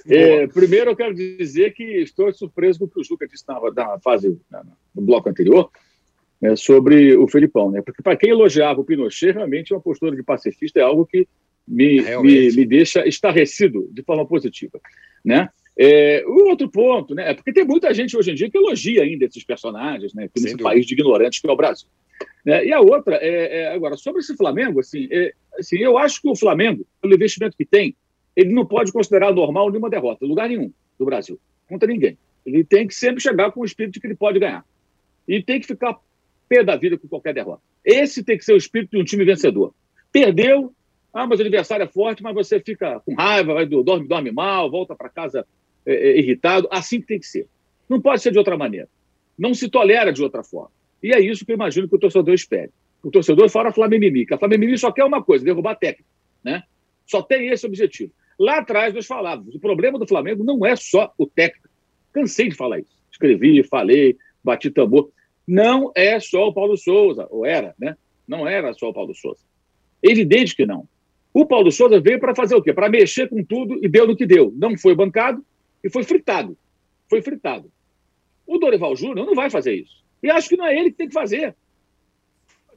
é, primeiro eu quero dizer que estou surpreso com o que o Juca disse na, na fase, na, no bloco anterior, né, sobre o Felipão, né? Porque para quem elogiava o Pinochet, realmente uma postura de pacifista é algo que me, me, me, deixa estarrecido de forma positiva, né? É, o outro ponto, né? É porque tem muita gente hoje em dia que elogia ainda esses personagens, né? Nesse país de ignorantes que é o Brasil. Né? E a outra, é, é, agora, sobre esse Flamengo, assim, é, assim, eu acho que o Flamengo, pelo investimento que tem, ele não pode considerar normal nenhuma derrota, lugar nenhum do Brasil, contra ninguém. Ele tem que sempre chegar com o espírito de que ele pode ganhar. E tem que ficar pé da vida com qualquer derrota. Esse tem que ser o espírito de um time vencedor. Perdeu, ah, mas o adversário é forte, mas você fica com raiva, vai, dorme, dorme mal, volta para casa é, é, irritado. Assim que tem que ser. Não pode ser de outra maneira. Não se tolera de outra forma. E é isso que eu imagino que o torcedor espere. O torcedor fora Flamengo que a Flamengo só quer uma coisa, derrubar técnico. Né? Só tem esse objetivo. Lá atrás nós falávamos, o problema do Flamengo não é só o técnico. Cansei de falar isso. Escrevi, falei, bati tambor. Não é só o Paulo Souza, ou era, né? Não era só o Paulo Souza. Evidente que não. O Paulo Souza veio para fazer o quê? Para mexer com tudo e deu no que deu. Não foi bancado e foi fritado. Foi fritado. O Dorival Júnior não vai fazer isso. E acho que não é ele que tem que fazer.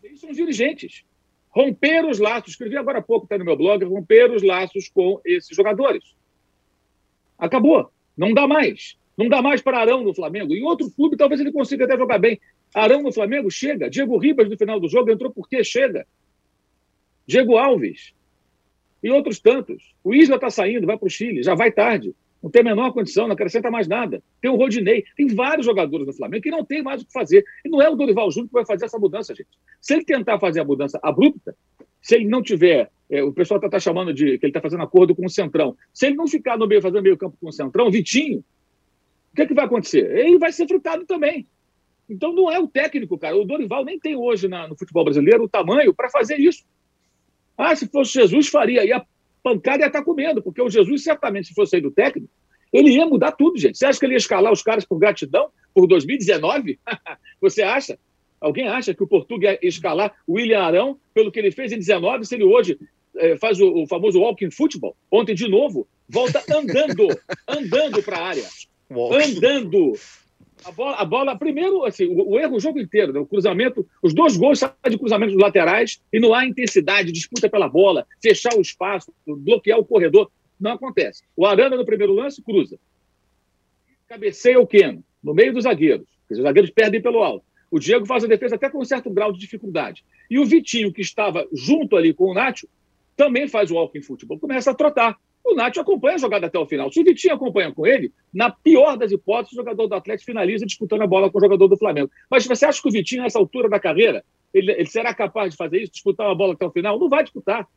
Isso são os dirigentes. Romper os laços, escrevi agora há pouco, está no meu blog, romper os laços com esses jogadores. Acabou. Não dá mais. Não dá mais para Arão no Flamengo. Em outro clube, talvez ele consiga até jogar bem. Arão no Flamengo, chega. Diego Ribas, no final do jogo, entrou por quê? Chega. Diego Alves. E outros tantos. O Isla está saindo, vai para o Chile, já vai tarde. Não tem a menor condição, não acrescenta mais nada. Tem o Rodinei, tem vários jogadores no Flamengo que não tem mais o que fazer. E não é o Dorival Júnior que vai fazer essa mudança, gente. Se ele tentar fazer a mudança abrupta, se ele não tiver, é, o pessoal está tá chamando de que ele está fazendo acordo com o Centrão. Se ele não ficar no meio, fazendo meio campo com o Centrão, Vitinho, o que, é que vai acontecer? Ele vai ser frutado também. Então não é o técnico, cara. O Dorival nem tem hoje na, no futebol brasileiro o tamanho para fazer isso. Ah, se fosse Jesus, faria. E a pancada ia estar tá comendo, porque o Jesus, certamente, se fosse sair do técnico, ele ia mudar tudo, gente. Você acha que ele ia escalar os caras por gratidão por 2019? Você acha? Alguém acha que o Portugal ia escalar o William Arão pelo que ele fez em 19, se ele hoje é, faz o, o, famoso walking football? Ontem, de novo, volta andando, andando para a área andando. A bola, a bola primeiro, assim, o, o, erro o jogo inteiro, né? o cruzamento, os dois gols saem de cruzamentos laterais e não há intensidade, disputa pela bola, fechar o espaço, bloquear o corredor. Não acontece. O Arana, no primeiro lance, cruza. Cabeceia o Keno, no meio dos zagueiros. Os zagueiros perdem pelo alto. O Diego faz a defesa até com um certo grau de dificuldade. E o Vitinho, que estava junto ali com o Nacho, também faz o walking futebol, começa a trotar o Nath acompanha a jogada até o final. Se o Vitinho acompanha com ele, na pior das hipóteses, o jogador do Atlético finaliza disputando a bola com o jogador do Flamengo. Mas você acha que o Vitinho, nessa altura da carreira, ele, ele será capaz de fazer isso, disputar uma bola até o final? Não vai disputar.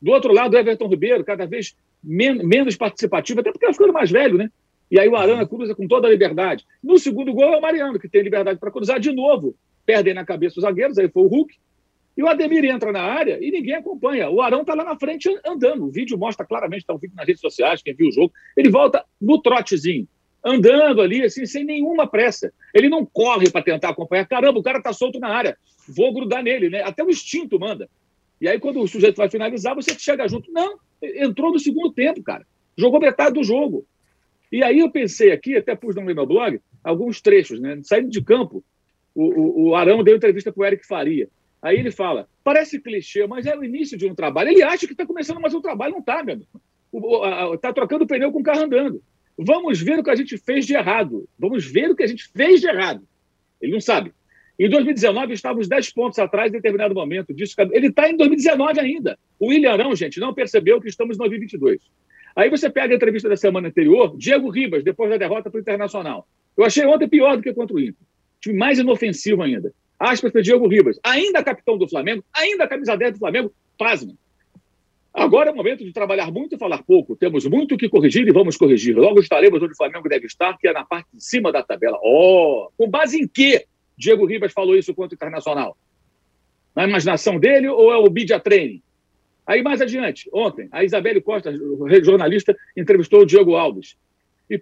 Do outro lado, o Everton Ribeiro, cada vez men menos participativo, até porque vai ficando mais velho, né? E aí o Arana cruza com toda a liberdade. No segundo gol é o Mariano, que tem liberdade para cruzar de novo. Perdem na cabeça os zagueiros, aí foi o Hulk. E o Ademir entra na área e ninguém acompanha. O Arão está lá na frente andando. O vídeo mostra claramente, está um vídeo nas redes sociais, quem viu o jogo. Ele volta no trotezinho, andando ali, assim, sem nenhuma pressa. Ele não corre para tentar acompanhar. Caramba, o cara está solto na área. Vou grudar nele, né? Até o instinto manda. E aí, quando o sujeito vai finalizar, você chega junto. Não, entrou no segundo tempo, cara. Jogou metade do jogo. E aí eu pensei aqui, até pus no meu blog, alguns trechos, né? Saindo de campo, o, o, o Arão deu entrevista para o Eric Faria. Aí ele fala, parece clichê, mas é o início de um trabalho. Ele acha que está começando mais um trabalho, não está, meu amigo. Está trocando pneu com o carro andando. Vamos ver o que a gente fez de errado. Vamos ver o que a gente fez de errado. Ele não sabe. Em 2019, estávamos 10 pontos atrás em determinado momento disso. Ele está em 2019 ainda. O William Arão, gente, não percebeu que estamos em 2022. Aí você pega a entrevista da semana anterior, Diego Ribas, depois da derrota para o Internacional. Eu achei ontem pior do que contra o Inter. Time mais inofensivo ainda aspas para Diego Ribas, ainda capitão do Flamengo, ainda camisa 10 do Flamengo, pasmem. Agora é o momento de trabalhar muito e falar pouco. Temos muito que corrigir e vamos corrigir. Logo estaremos onde o Flamengo deve estar, que é na parte de cima da tabela. Oh, com base em quê Diego Ribas falou isso contra o Internacional? Na imaginação dele ou é o Bidia Training? Aí mais adiante, ontem, a Isabelle Costa, jornalista, entrevistou o Diego Alves. E,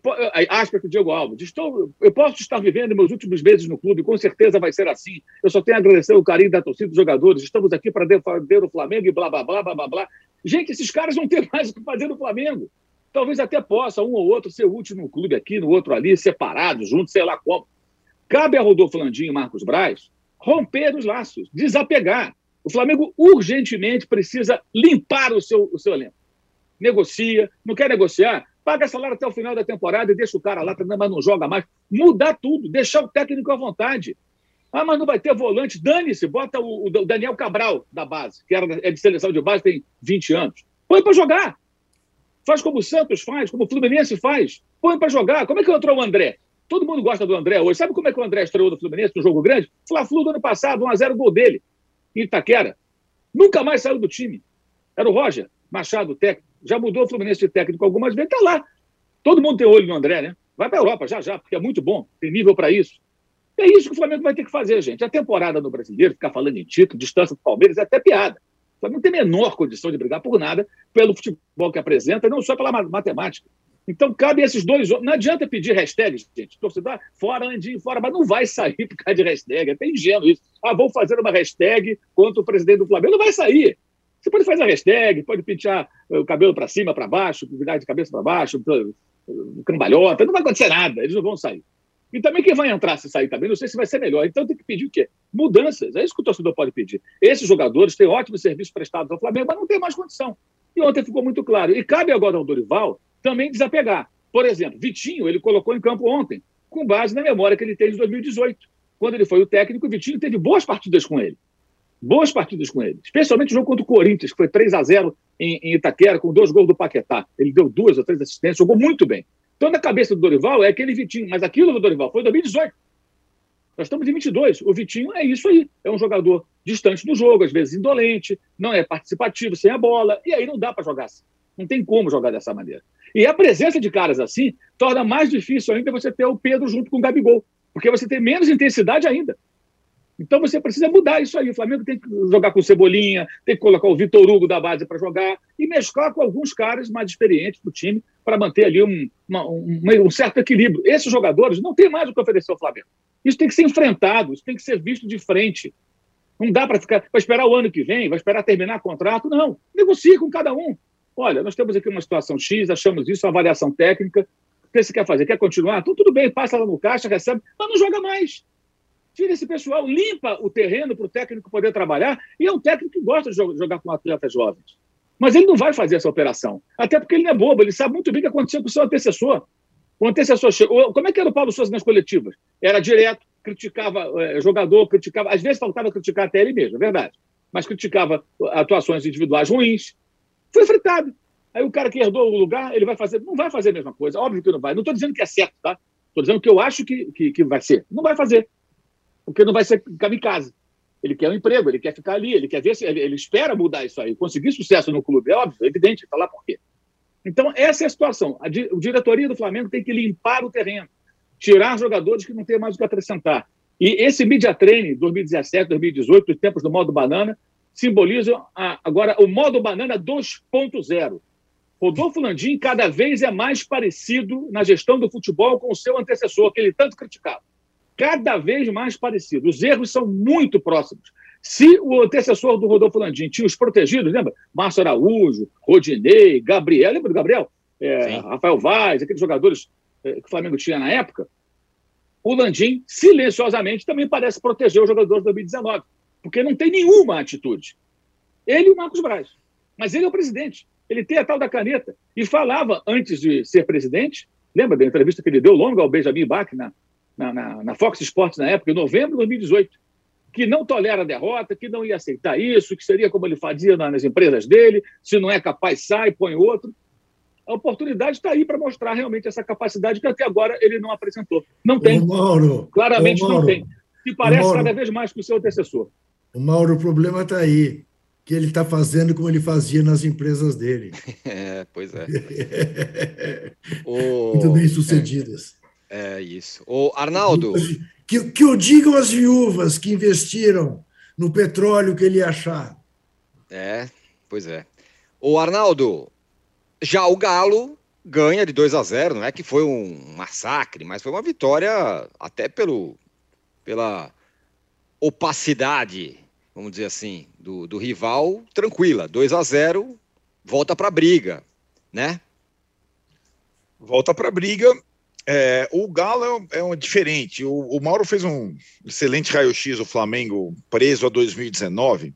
aspas para o Diego Alves. Estou, eu posso estar vivendo meus últimos meses no clube, com certeza vai ser assim. Eu só tenho a agradecer o carinho da torcida dos jogadores. Estamos aqui para defender o Flamengo e blá, blá, blá, blá, blá, blá. Gente, esses caras não têm mais o que fazer no Flamengo. Talvez até possa um ou outro ser útil no clube aqui, no outro ali, separados, juntos, sei lá como. Cabe a Rodolfo Landim e Marcos Braz romper os laços, desapegar. O Flamengo urgentemente precisa limpar o seu, o seu elenco. Negocia, não quer negociar? Paga salário até o final da temporada e deixa o cara lá, mas não joga mais. Mudar tudo, deixar o técnico à vontade. Ah, mas não vai ter volante. Dane-se, bota o, Daniel Cabral da base, que era, é de seleção de base, tem 20 anos. Põe para jogar. Faz como o Santos faz, como o Fluminense faz. Põe para jogar. Como é que entrou o André? Todo mundo gosta do André hoje. Sabe como é que o André estreou no Fluminense no jogo grande? Fla-Flu do ano passado, 1x0 gol dele, em Itaquera. Nunca mais saiu do time. Era o Roger Machado, técnico. Já mudou o Fluminense de técnico algumas vezes, está lá. Todo mundo tem olho no André, né? Vai para a Europa já, já, porque é muito bom, tem nível para isso. É isso que o Flamengo vai ter que fazer, gente. A temporada no brasileiro, ficar falando em título, distância do Palmeiras, é até piada. O Flamengo tem menor condição de brigar por nada pelo futebol que apresenta, não só pela matemática. Então, cabe esses dois. Não adianta pedir hashtag, gente. Torcedor, fora, Andinho, fora, mas não vai sair por causa de hashtag. É até ingênuo isso. Ah, vou fazer uma hashtag contra o presidente do Flamengo. Não vai sair. Você pode fazer a hashtag, pode pentear o cabelo para cima, para baixo, virar de cabeça para baixo, cambalhota, não vai acontecer nada, eles não vão sair. E também quem vai entrar se sair também, não sei se vai ser melhor. Então tem que pedir o quê? Mudanças. É isso que o torcedor pode pedir. Esses jogadores têm ótimos serviços prestados ao Flamengo, mas não tem mais condição. E ontem ficou muito claro. E cabe agora ao Dorival também desapegar. Por exemplo, Vitinho, ele colocou em campo ontem, com base na memória que ele tem de 2018. Quando ele foi o técnico, o Vitinho teve boas partidas com ele. Boas partidas com ele. Especialmente o jogo contra o Corinthians, que foi 3 a 0 em, em Itaquera, com dois gols do Paquetá. Ele deu duas ou três assistências, jogou muito bem. Então, na cabeça do Dorival, é aquele Vitinho. Mas aquilo do Dorival foi em 2018. Nós estamos em 22. O Vitinho é isso aí. É um jogador distante do jogo, às vezes indolente, não é participativo, sem a bola. E aí não dá para jogar assim. Não tem como jogar dessa maneira. E a presença de caras assim torna mais difícil ainda você ter o Pedro junto com o Gabigol, porque você tem menos intensidade ainda. Então você precisa mudar isso aí. O Flamengo tem que jogar com Cebolinha, tem que colocar o Vitor Hugo da base para jogar e mesclar com alguns caras mais experientes do time para manter ali um, uma, um, um, certo equilíbrio. Esses jogadores não têm mais o que oferecer ao Flamengo. Isso tem que ser enfrentado, isso tem que ser visto de frente. Não dá para ficar, vai esperar o ano que vem, vai esperar terminar o contrato. Não. Negocie com cada um. Olha, nós temos aqui uma situação X, achamos isso, avaliação técnica. O que você quer fazer? Quer continuar? Então, tudo bem, passa lá no caixa, recebe, mas não joga mais. Tira esse pessoal, limpa o terreno para o técnico poder trabalhar. E é um técnico que gosta de jogar com atletas jovens. Mas ele não vai fazer essa operação. Até porque ele não é bobo, ele sabe muito bem o que aconteceu com o seu antecessor. O antecessor chegou. Como é que era o Paulo Souza nas coletivas? Era direto, criticava é, jogador, criticava. Às vezes faltava criticar até ele mesmo, é verdade. Mas criticava atuações individuais ruins, foi fritado. Aí o cara que herdou o lugar, ele vai fazer. Não vai fazer a mesma coisa. Óbvio que não vai. Não estou dizendo que é certo, tá? Estou dizendo que eu acho que, que, que, vai ser. Não vai fazer. Porque não vai ser kamikaze. Ele quer um emprego, ele quer ficar ali, ele quer ver se. Ele, ele espera mudar isso aí. Conseguir sucesso no clube, é óbvio, é evidente, está lá por quê. Então, essa é a situação. A, di, diretoria do Flamengo tem que limpar o terreno, tirar jogadores que não têm mais o que acrescentar. E esse media training 2017, 2018, os tempos do modo banana, simbolizam a, agora o modo banana 2.0. Rodolfo Landim cada vez é mais parecido na gestão do futebol com o seu antecessor, que ele tanto criticava. Cada vez mais parecido. Os erros são muito próximos. Se o antecessor do Rodolfo Landim tinha os protegidos, lembra? Márcio Araújo, Rodinei, Gabriel, lembra do Gabriel? É, Rafael Vaz, aqueles jogadores é, que o Flamengo tinha na época. O Landim, silenciosamente, também parece proteger os jogadores de 2019 porque não tem nenhuma atitude. Ele e o Marcos Braz. Mas ele é o presidente. Ele tem a tal da caneta. E falava, antes de ser presidente, lembra da entrevista que ele deu longa ao Benjamin Bach na, na, na, na Fox Sports na época, em novembro de 2018, que não tolera a derrota, que não ia aceitar isso, que seria como ele fazia nas empresas dele, se não é capaz, sai, põe outro. A oportunidade está aí para mostrar realmente essa capacidade que até agora ele não apresentou. Não tem. Ô, Mauro, Claramente ô, Mauro, não tem. Se parece Mauro, cada vez mais com o seu antecessor. O Mauro, o problema está aí, que ele está fazendo como ele fazia nas empresas dele. É, pois é. o... Muito bem sucedidas. É, isso. O Arnaldo. Que, que o digam as viúvas que investiram no petróleo que ele ia achar. É, pois é. O Arnaldo, já o Galo ganha de 2 a 0, não é que foi um massacre, mas foi uma vitória até pelo pela opacidade vamos dizer assim, do, do rival, tranquila. 2 a 0 volta para a briga, né? Volta para a briga. É, o Galo é, um, é diferente. O, o, Mauro fez um excelente raio-x o Flamengo preso a 2019.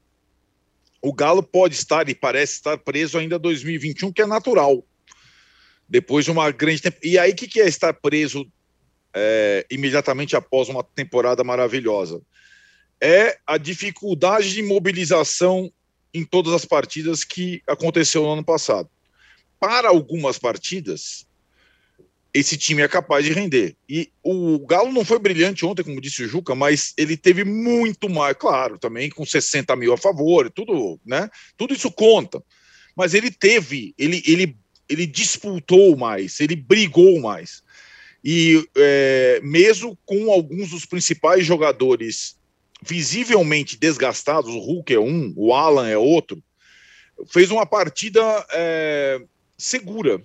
O Galo pode estar e parece estar preso ainda a 2021, que é natural. Depois de uma grande. E aí, o que, que é estar preso é, imediatamente após uma temporada maravilhosa? É a dificuldade de mobilização em todas as partidas que aconteceu no ano passado. Para algumas partidas, esse time é capaz de render. E o Galo não foi brilhante ontem, como disse o Juca, mas ele teve muito mais, claro, também com 60 mil a favor, tudo, né? Tudo isso conta. Mas ele teve, ele, ele, ele disputou mais, ele brigou mais. E é, mesmo com alguns dos principais jogadores visivelmente desgastados, o Hulk é um, o Alan é outro, fez uma partida é, segura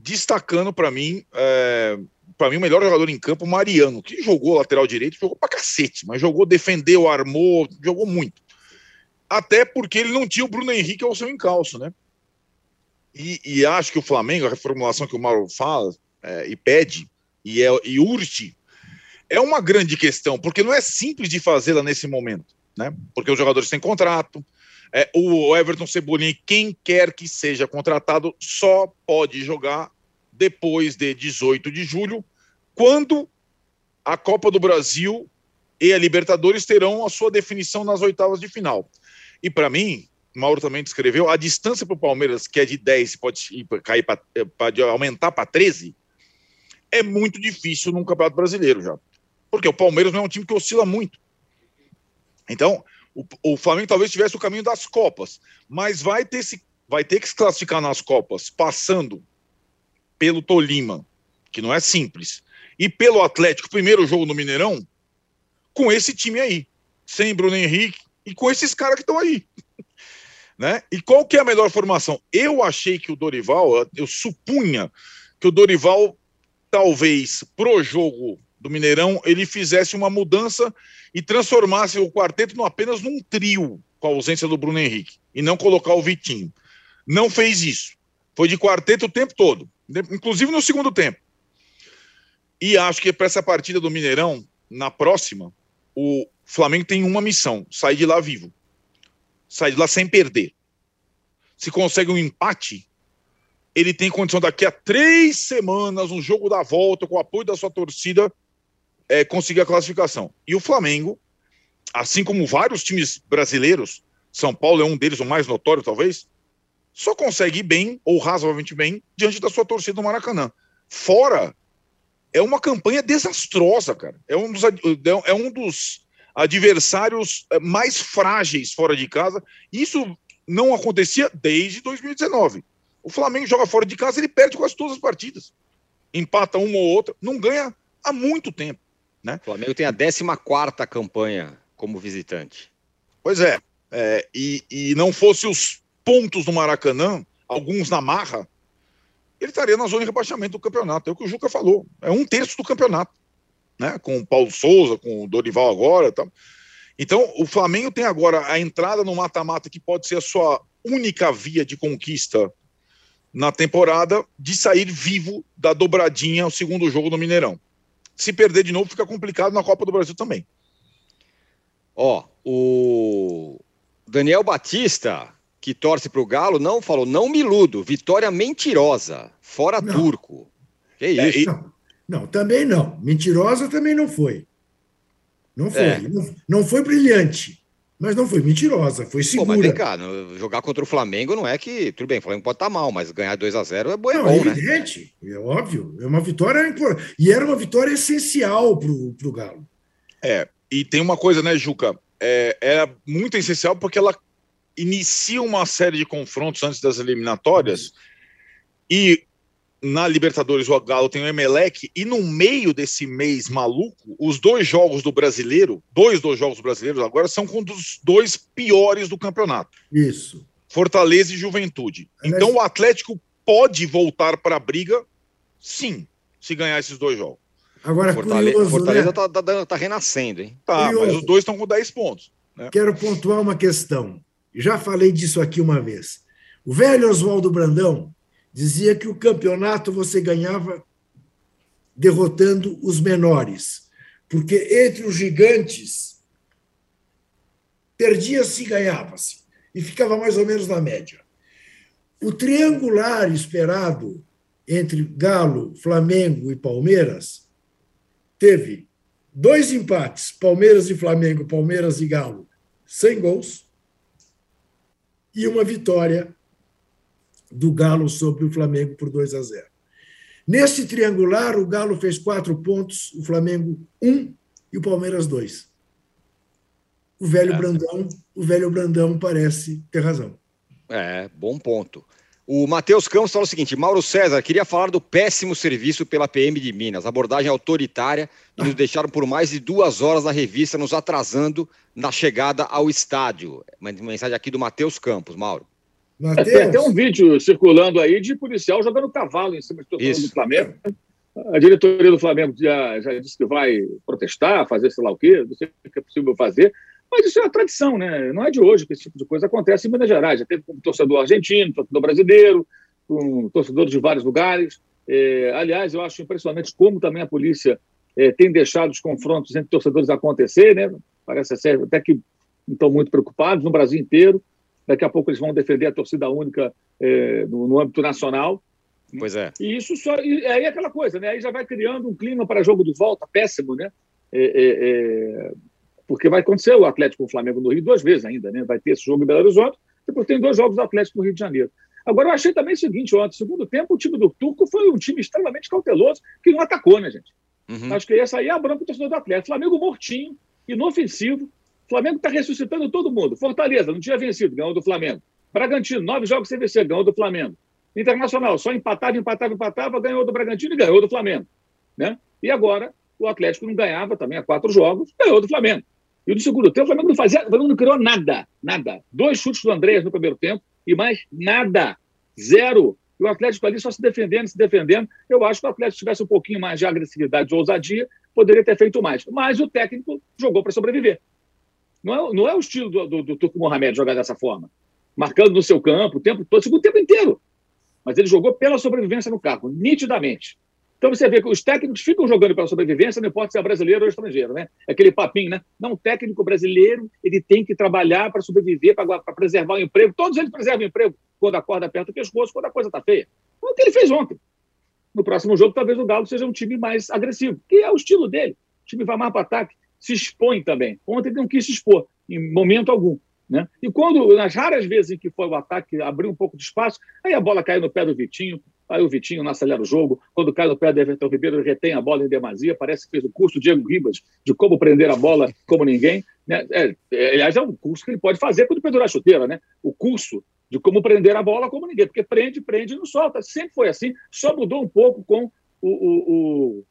destacando para mim, é, para mim o melhor jogador em campo, Mariano, que jogou lateral direito, jogou para cacete, mas jogou, defendeu, armou, jogou muito. Até porque ele não tinha o Bruno Henrique ao seu encalço, né? E, e acho que o Flamengo, a reformulação que o Mauro fala é, e pede, e, é, e urge, é uma grande questão, porque não é simples de fazê-la nesse momento, né? Porque os jogadores têm contrato, é, o Everton Cebolinha, quem quer que seja contratado, só pode jogar depois de 18 de julho, quando a Copa do Brasil e a Libertadores terão a sua definição nas oitavas de final. E para mim, Mauro também descreveu, a distância para o Palmeiras, que é de 10, pode cair pra, pode aumentar para 13, é muito difícil num Campeonato Brasileiro já. Porque o Palmeiras não é um time que oscila muito. Então, o, o Flamengo talvez tivesse o caminho das Copas, mas vai ter, se, vai ter que se classificar nas Copas passando pelo Tolima, que não é simples, e pelo Atlético, primeiro jogo no Mineirão, com esse time aí, sem Bruno Henrique e com esses caras que estão aí. né? E qual que é a melhor formação? Eu achei que o Dorival, eu supunha que o Dorival talvez pro jogo do Mineirão ele fizesse uma mudança e transformasse o quarteto não apenas num trio com a ausência do Bruno Henrique e não colocar o Vitinho. Não fez isso. Foi de quarteto o tempo todo, inclusive no segundo tempo. E acho que para essa partida do Mineirão, na próxima, o Flamengo tem uma missão: sair de lá vivo. Sair de lá sem perder. Se consegue um empate, ele tem condição daqui a três semanas, um jogo da volta, com o apoio da sua torcida, é, conseguir a classificação. E o Flamengo, assim como vários times brasileiros, São Paulo é um deles, o mais notório talvez, só consegue ir bem, ou razoavelmente bem, diante da sua torcida do Maracanã. Fora, é uma campanha desastrosa, cara. É um dos, é um dos adversários é, mais frágeis fora de casa. Isso não acontecia desde 2019. O Flamengo joga fora de casa, ele perde quase todas as partidas. Empata uma ou outra, não ganha há muito tempo. Né? O Flamengo tem a 14 campanha como visitante. Pois é, é e, e não fosse os pontos do Maracanã, alguns na marra, ele estaria na zona de rebaixamento do campeonato. É o que o Juca falou. É um terço do campeonato. Né? Com o Paulo Souza, com o Dorival agora. Tá? Então, o Flamengo tem agora a entrada no mata-mata, que pode ser a sua única via de conquista na temporada, de sair vivo da dobradinha, o segundo jogo no Mineirão se perder de novo, fica complicado na Copa do Brasil também. Ó, o Daniel Batista, que torce para o Galo, não falou, não me iludo, vitória mentirosa, fora não. turco. Que é, isso? Não, não, também não. Mentirosa também não foi. Não foi. É. Não, não foi brilhante. Mas não foi mentirosa, foi segura. Pô, mas vem cá, jogar contra o Flamengo não é que. Tudo bem, o Flamengo pode estar tá mal, mas ganhar 2 a 0 é bom, é não, bom, é evidente, né? é óbvio. É uma vitória importante. E era uma vitória essencial para o Galo. É, e tem uma coisa, né, Juca? É, era muito essencial porque ela inicia uma série de confrontos antes das eliminatórias. E na Libertadores o Galo tem o Emelec e no meio desse mês maluco, os dois jogos do brasileiro, dois dos jogos brasileiros agora são com um dos dois piores do campeonato. Isso. Fortaleza e Juventude. Então o Atlético pode voltar para a briga, sim, se ganhar esses dois jogos. Agora, Fortaleza, curioso, Fortaleza né? tá, tá, tá, renascendo, hein? Tá, curioso. mas os dois estão com 10 pontos. Né? Quero pontuar uma questão. Já falei disso aqui uma vez. O velho Oswaldo Brandão dizia que o campeonato você ganhava derrotando os menores. Porque entre os gigantes, perdia-se e ganhava-se. E ficava mais ou menos na média. O triangular esperado entre Galo, Flamengo e Palmeiras teve dois empates, Palmeiras e Flamengo, Palmeiras e Galo, sem gols, e uma vitória do Galo sobre o Flamengo por 2 a 0. Nesse triangular, o Galo fez quatro pontos, o Flamengo um e o Palmeiras dois. O velho é. Brandão, o velho Brandão parece ter razão. É, bom ponto. O Matheus Campos fala o seguinte: Mauro César, queria falar do péssimo serviço pela PM de Minas, abordagem autoritária e nos deixaram por mais de duas horas na revista, nos atrasando na chegada ao estádio. Uma mensagem aqui do Matheus Campos, Mauro. Mateus. Tem até um vídeo circulando aí de policial jogando cavalo em cima do Flamengo. A diretoria do Flamengo já, já disse que vai protestar, fazer sei lá o quê, não sei o que é possível fazer. Mas isso é uma tradição, né? Não é de hoje que esse tipo de coisa acontece em Minas Gerais. Já teve com torcedor argentino, torcedor brasileiro, com torcedores de vários lugares. É, aliás, eu acho impressionante como também a polícia é, tem deixado os confrontos entre torcedores acontecer, né? Parece ser até que não estão muito preocupados no Brasil inteiro. Daqui a pouco eles vão defender a torcida única é, no, no, âmbito nacional. Pois é. E isso só. E aí é aquela coisa, né? Aí já vai criando um clima para jogo de volta péssimo, né? É, é, é porque vai acontecer o Atlético com o Flamengo no Rio duas vezes ainda, né? Vai ter esse jogo em Belo Horizonte, depois tem dois jogos do Atlético no Rio de Janeiro. Agora, eu achei também o seguinte: ontem, segundo tempo, o time do Turco foi um time extremamente cauteloso, que não atacou, né, gente? Uhum. Acho que essa aí é a branca do torcedor do Atlético. Flamengo mortinho, inofensivo, Flamengo está ressuscitando todo mundo. Fortaleza, não tinha vencido, ganhou do Flamengo. Bragantino, nove jogos sem vencer, ganhou do Flamengo. Internacional, só empatava, empatava, empatava, ganhou do Bragantino e ganhou do Flamengo. Né? E agora, o Atlético não ganhava também há quatro jogos, ganhou do Flamengo. E no segundo tempo, o Flamengo não fazia, o Flamengo não criou nada, nada. Dois chutes do Andréas no primeiro tempo e mais nada. Zero. E o Atlético ali só se defendendo, se defendendo. Eu acho que o Atlético tivesse um pouquinho mais de agressividade, de ousadia, poderia ter feito mais. Mas o técnico jogou para sobreviver. Não é, não é o estilo do, do, do Turco Mohamed jogar dessa forma. Marcando no seu campo o tempo todo, o tempo inteiro. Mas ele jogou pela sobrevivência no carro, nitidamente. Então você vê que os técnicos ficam jogando pela sobrevivência, não importa se é brasileiro ou estrangeiro, né? Aquele papinho, né? Não, o técnico brasileiro ele tem que trabalhar para sobreviver, para preservar o emprego. Todos eles preservam o emprego quando a corda aperta o pescoço, quando a coisa está feia. Foi o que ele fez ontem. No próximo jogo, talvez o Galo seja um time mais agressivo, que é o estilo dele. O time vai mais para ataque se expõe também. Ontem ele não quis se expor, em momento algum. Né? E quando, nas raras vezes em que foi o ataque, abriu um pouco de espaço, aí a bola caiu no pé do Vitinho, aí o Vitinho não acelera o jogo, quando cai no pé do Everton Ribeiro, ele retém a bola em demasia, parece que fez o curso Diego Ribas de como prender a bola como ninguém. Né? É, é, aliás, é um curso que ele pode fazer quando pendurar a chuteira, né? o curso de como prender a bola como ninguém, porque prende, prende e não solta. Sempre foi assim, só mudou um pouco com o, o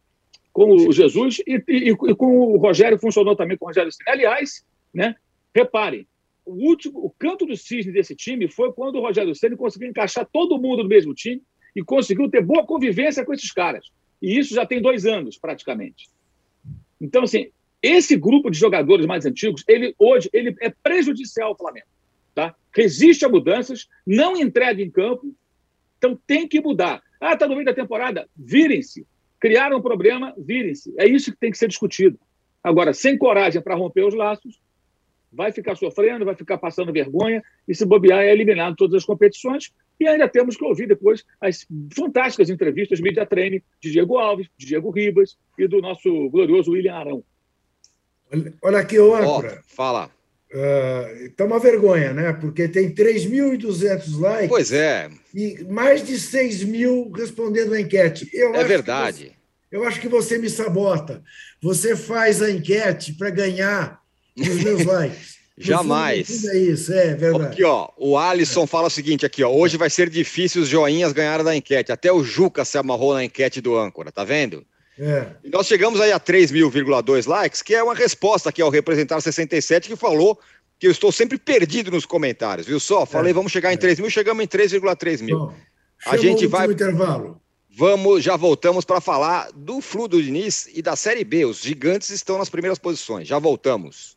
com o Jesus e, e, e, com o Rogério funcionou também com o Rogério Ceni. Aliás, né, reparem, o último, o canto do cisne desse time foi quando o Rogério Ceni conseguiu encaixar todo mundo no mesmo time e conseguiu ter boa convivência com esses caras. E isso já tem dois anos, praticamente. Então, assim, esse grupo de jogadores mais antigos, ele hoje ele é prejudicial ao Flamengo. Tá? Resiste a mudanças, não entrega em campo, então tem que mudar. Ah, está no meio da temporada? Virem-se, Criaram um problema, virem-se. É isso que tem que ser discutido. Agora, sem coragem para romper os laços, vai ficar sofrendo, vai ficar passando vergonha e, se bobear, é eliminado todas as competições. E ainda temos que ouvir depois as fantásticas entrevistas media treine de Diego Alves, de Diego Ribas e do nosso glorioso William Arão. Olha aqui, ô âncora. Oh, fala. Uh, tá uma vergonha, né? Porque tem 3.200 likes. Pois é. E mais de 6 mil respondendo a enquete. Eu é verdade. Você, eu acho que você me sabota. Você faz a enquete para ganhar os meus likes. Jamais. Fundo, é isso, é verdade. Aqui, ó, o Alisson fala o seguinte aqui, ó, hoje vai ser difícil os joinhas ganharem da enquete. Até o Juca se amarrou na enquete do âncora, tá vendo? É. E nós chegamos aí a 3.000,2 likes, que é uma resposta aqui ao Representar 67, que falou que eu estou sempre perdido nos comentários, viu só? Falei, é. vamos chegar em é. 3 mil, chegamos em 3,3 mil. a gente vai. intervalo. Vamos, já voltamos para falar do Flu do Diniz e da Série B. Os gigantes estão nas primeiras posições. Já voltamos.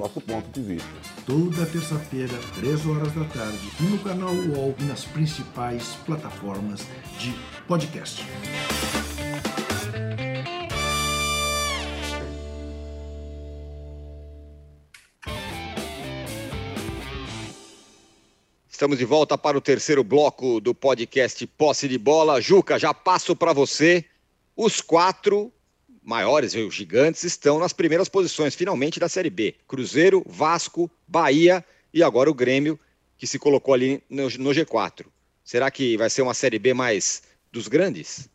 nosso ponto de vista. Toda terça-feira, 3 horas da tarde, no canal UOL e nas principais plataformas de podcast. Estamos de volta para o terceiro bloco do podcast Posse de Bola. Juca, já passo para você. Os quatro maiores, os gigantes, estão nas primeiras posições, finalmente, da Série B. Cruzeiro, Vasco, Bahia e agora o Grêmio, que se colocou ali no, no G4. Será que vai ser uma Série B mais dos grandes?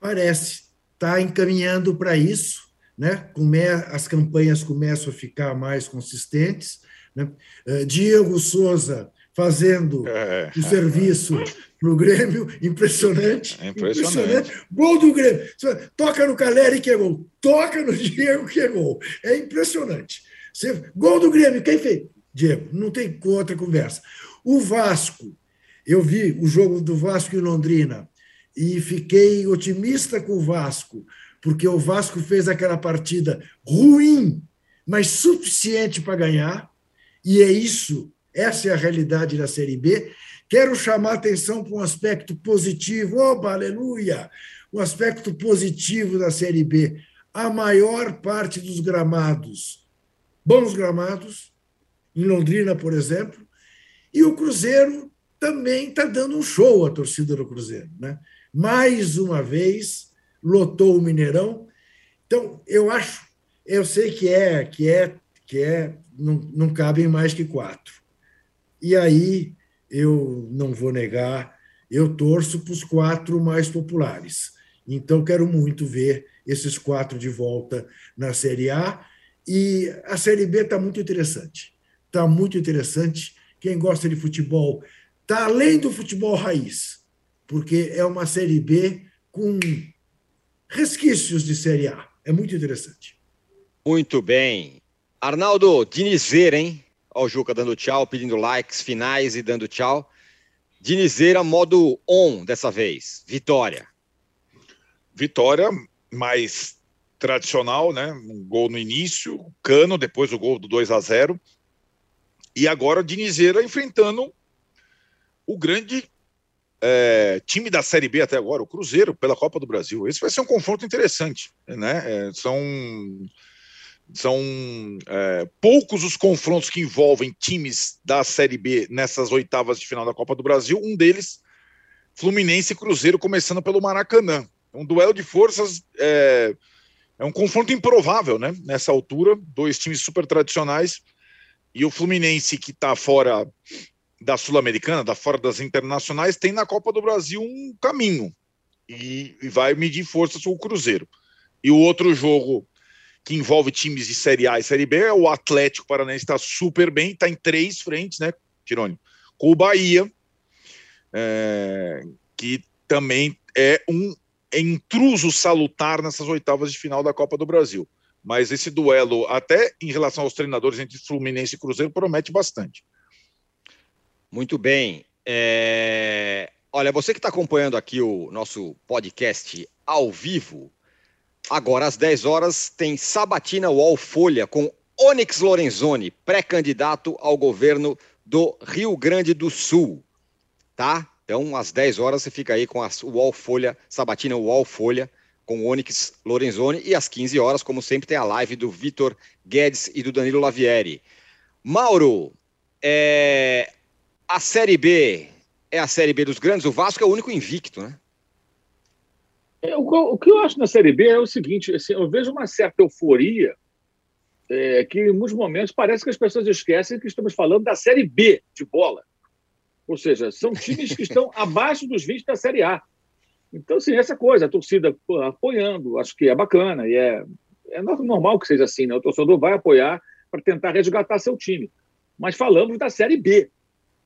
Parece. Está encaminhando para isso. Né? As campanhas começam a ficar mais consistentes. Né? Uh, Diego Souza fazendo é. o serviço para o Grêmio, impressionante, é impressionante. impressionante. Gol do Grêmio. Toca no Caleri que é gol. Toca no Diego que é gol. É impressionante. Você, gol do Grêmio, quem fez? Diego, não tem outra conversa. O Vasco, eu vi o jogo do Vasco em Londrina e fiquei otimista com o Vasco, porque o Vasco fez aquela partida ruim, mas suficiente para ganhar, e é isso essa é a realidade da Série B. Quero chamar atenção para um aspecto positivo, oba, aleluia! Um aspecto positivo da Série B. A maior parte dos gramados, bons gramados, em Londrina, por exemplo, e o Cruzeiro também está dando um show, a torcida do Cruzeiro. Né? Mais uma vez, lotou o Mineirão. Então, eu acho, eu sei que é, que é, que é, não, não cabem mais que quatro. E aí, eu não vou negar, eu torço para os quatro mais populares. Então, quero muito ver esses quatro de volta na Série A. E a Série B está muito interessante. Está muito interessante. Quem gosta de futebol está além do futebol raiz, porque é uma Série B com resquícios de Série A. É muito interessante. Muito bem. Arnaldo Dinizer, hein? Ó, o Juca dando tchau, pedindo likes finais e dando tchau. Dinizeira, modo on dessa vez. Vitória. Vitória, mais tradicional, né? Um gol no início, Cano, depois o gol do 2 a 0 E agora Dinizeira enfrentando o grande é, time da Série B até agora, o Cruzeiro, pela Copa do Brasil. Esse vai ser um confronto interessante, né? É, são são é, poucos os confrontos que envolvem times da Série B nessas oitavas de final da Copa do Brasil. Um deles, Fluminense e Cruzeiro, começando pelo Maracanã. Um duelo de forças é, é um confronto improvável, né? Nessa altura, dois times super tradicionais e o Fluminense que está fora da Sul-Americana, da fora das internacionais, tem na Copa do Brasil um caminho e, e vai medir forças com o Cruzeiro. E o outro jogo que envolve times de Série A e Série B, o Atlético Paranaense está super bem, está em três frentes, né, Tirone? Com o Bahia, é, que também é um intruso salutar nessas oitavas de final da Copa do Brasil. Mas esse duelo, até em relação aos treinadores entre Fluminense e Cruzeiro, promete bastante. Muito bem. É... Olha, você que está acompanhando aqui o nosso podcast ao vivo, Agora, às 10 horas, tem Sabatina UOL Folha com Onyx Lorenzoni, pré-candidato ao governo do Rio Grande do Sul. Tá? Então, às 10 horas, você fica aí com a UOL Folha, Sabatina UOL Folha, com Onyx Lorenzoni. E às 15 horas, como sempre, tem a live do Vitor Guedes e do Danilo Lavieri. Mauro, é... a Série B é a Série B dos grandes. O Vasco é o único invicto, né? É, o, o, que eu acho na Série B é o seguinte: assim, eu vejo uma certa euforia é que em muitos momentos parece que as pessoas esquecem que estamos falando da Série B de bola. Ou seja, são times que estão abaixo dos 20 da Série A. Então, assim, essa coisa, a torcida apoiando, acho que é bacana e é, é normal que seja assim, né? O torcedor vai apoiar para tentar resgatar seu time. Mas falamos da Série B,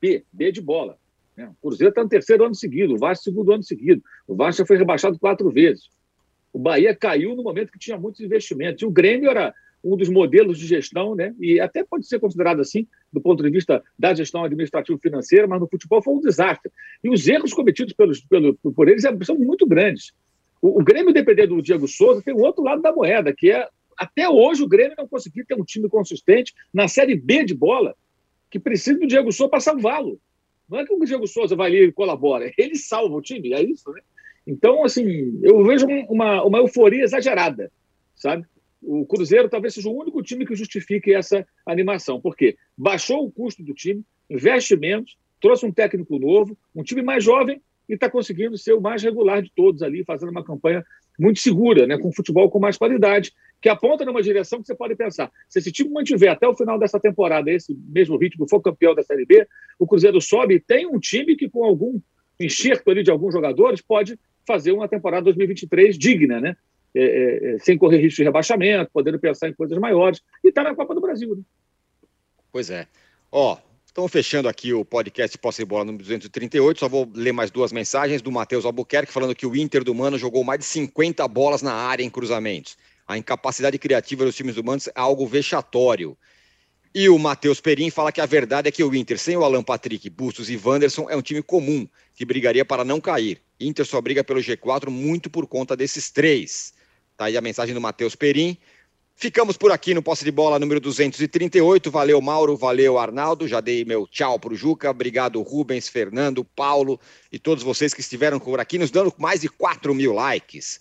B, B de bola. Né? O Cruzeiro está no terceiro ano seguido, o Vasco segundo ano seguido. O Vasco já foi rebaixado quatro vezes. O Bahia caiu no momento que tinha muitos investimentos. E o Grêmio era um dos modelos de gestão, né? e até pode ser considerado assim, do ponto de vista da gestão administrativo-financeira, mas no futebol foi um desastre. E os erros cometidos pelos, pelo, por eles é, são muito grandes. O, o Grêmio, depender do Diego Souza, tem o outro lado da moeda, que é, até hoje, o Grêmio não conseguiu ter um time consistente na Série B de bola, que precisa do Diego Souza para salvá-lo. Não é que o Diego Souza vai ali e colabora, ele salva o time, é isso, né? Então, assim, eu vejo uma, uma euforia exagerada, sabe? o Cruzeiro talvez seja o único time que justifique essa animação, porque baixou o custo do time, investe menos, trouxe um técnico novo, um time mais jovem e está conseguindo ser o mais regular de todos ali, fazendo uma campanha muito segura, né, com futebol com mais qualidade, que aponta numa direção que você pode pensar. Se esse time mantiver até o final dessa temporada esse mesmo ritmo, for campeão da Série B, o Cruzeiro sobe e tem um time que, com algum enxerto ali de alguns jogadores, pode fazer uma temporada 2023 digna, né? É, é, é, sem correr risco de rebaixamento, podendo pensar em coisas maiores, e está na Copa do Brasil. Né? Pois é. Ó, estamos fechando aqui o podcast Posse de Bola número 238. Só vou ler mais duas mensagens do Matheus Albuquerque, falando que o Inter do Mano jogou mais de 50 bolas na área em cruzamentos. A incapacidade criativa dos times do Mano é algo vexatório. E o Matheus Perim fala que a verdade é que o Inter, sem o Alan Patrick, Bustos e Wanderson, é um time comum, que brigaria para não cair. Inter só briga pelo G4 muito por conta desses três. Tá aí a mensagem do Matheus Perim. Ficamos por aqui no Posse de Bola número 238. Valeu, Mauro. Valeu, Arnaldo. Já dei meu tchau pro Juca. Obrigado, Rubens, Fernando, Paulo e todos vocês que estiveram por aqui, nos dando mais de 4 mil likes.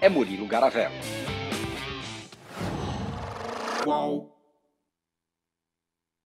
é Murilo Garavello.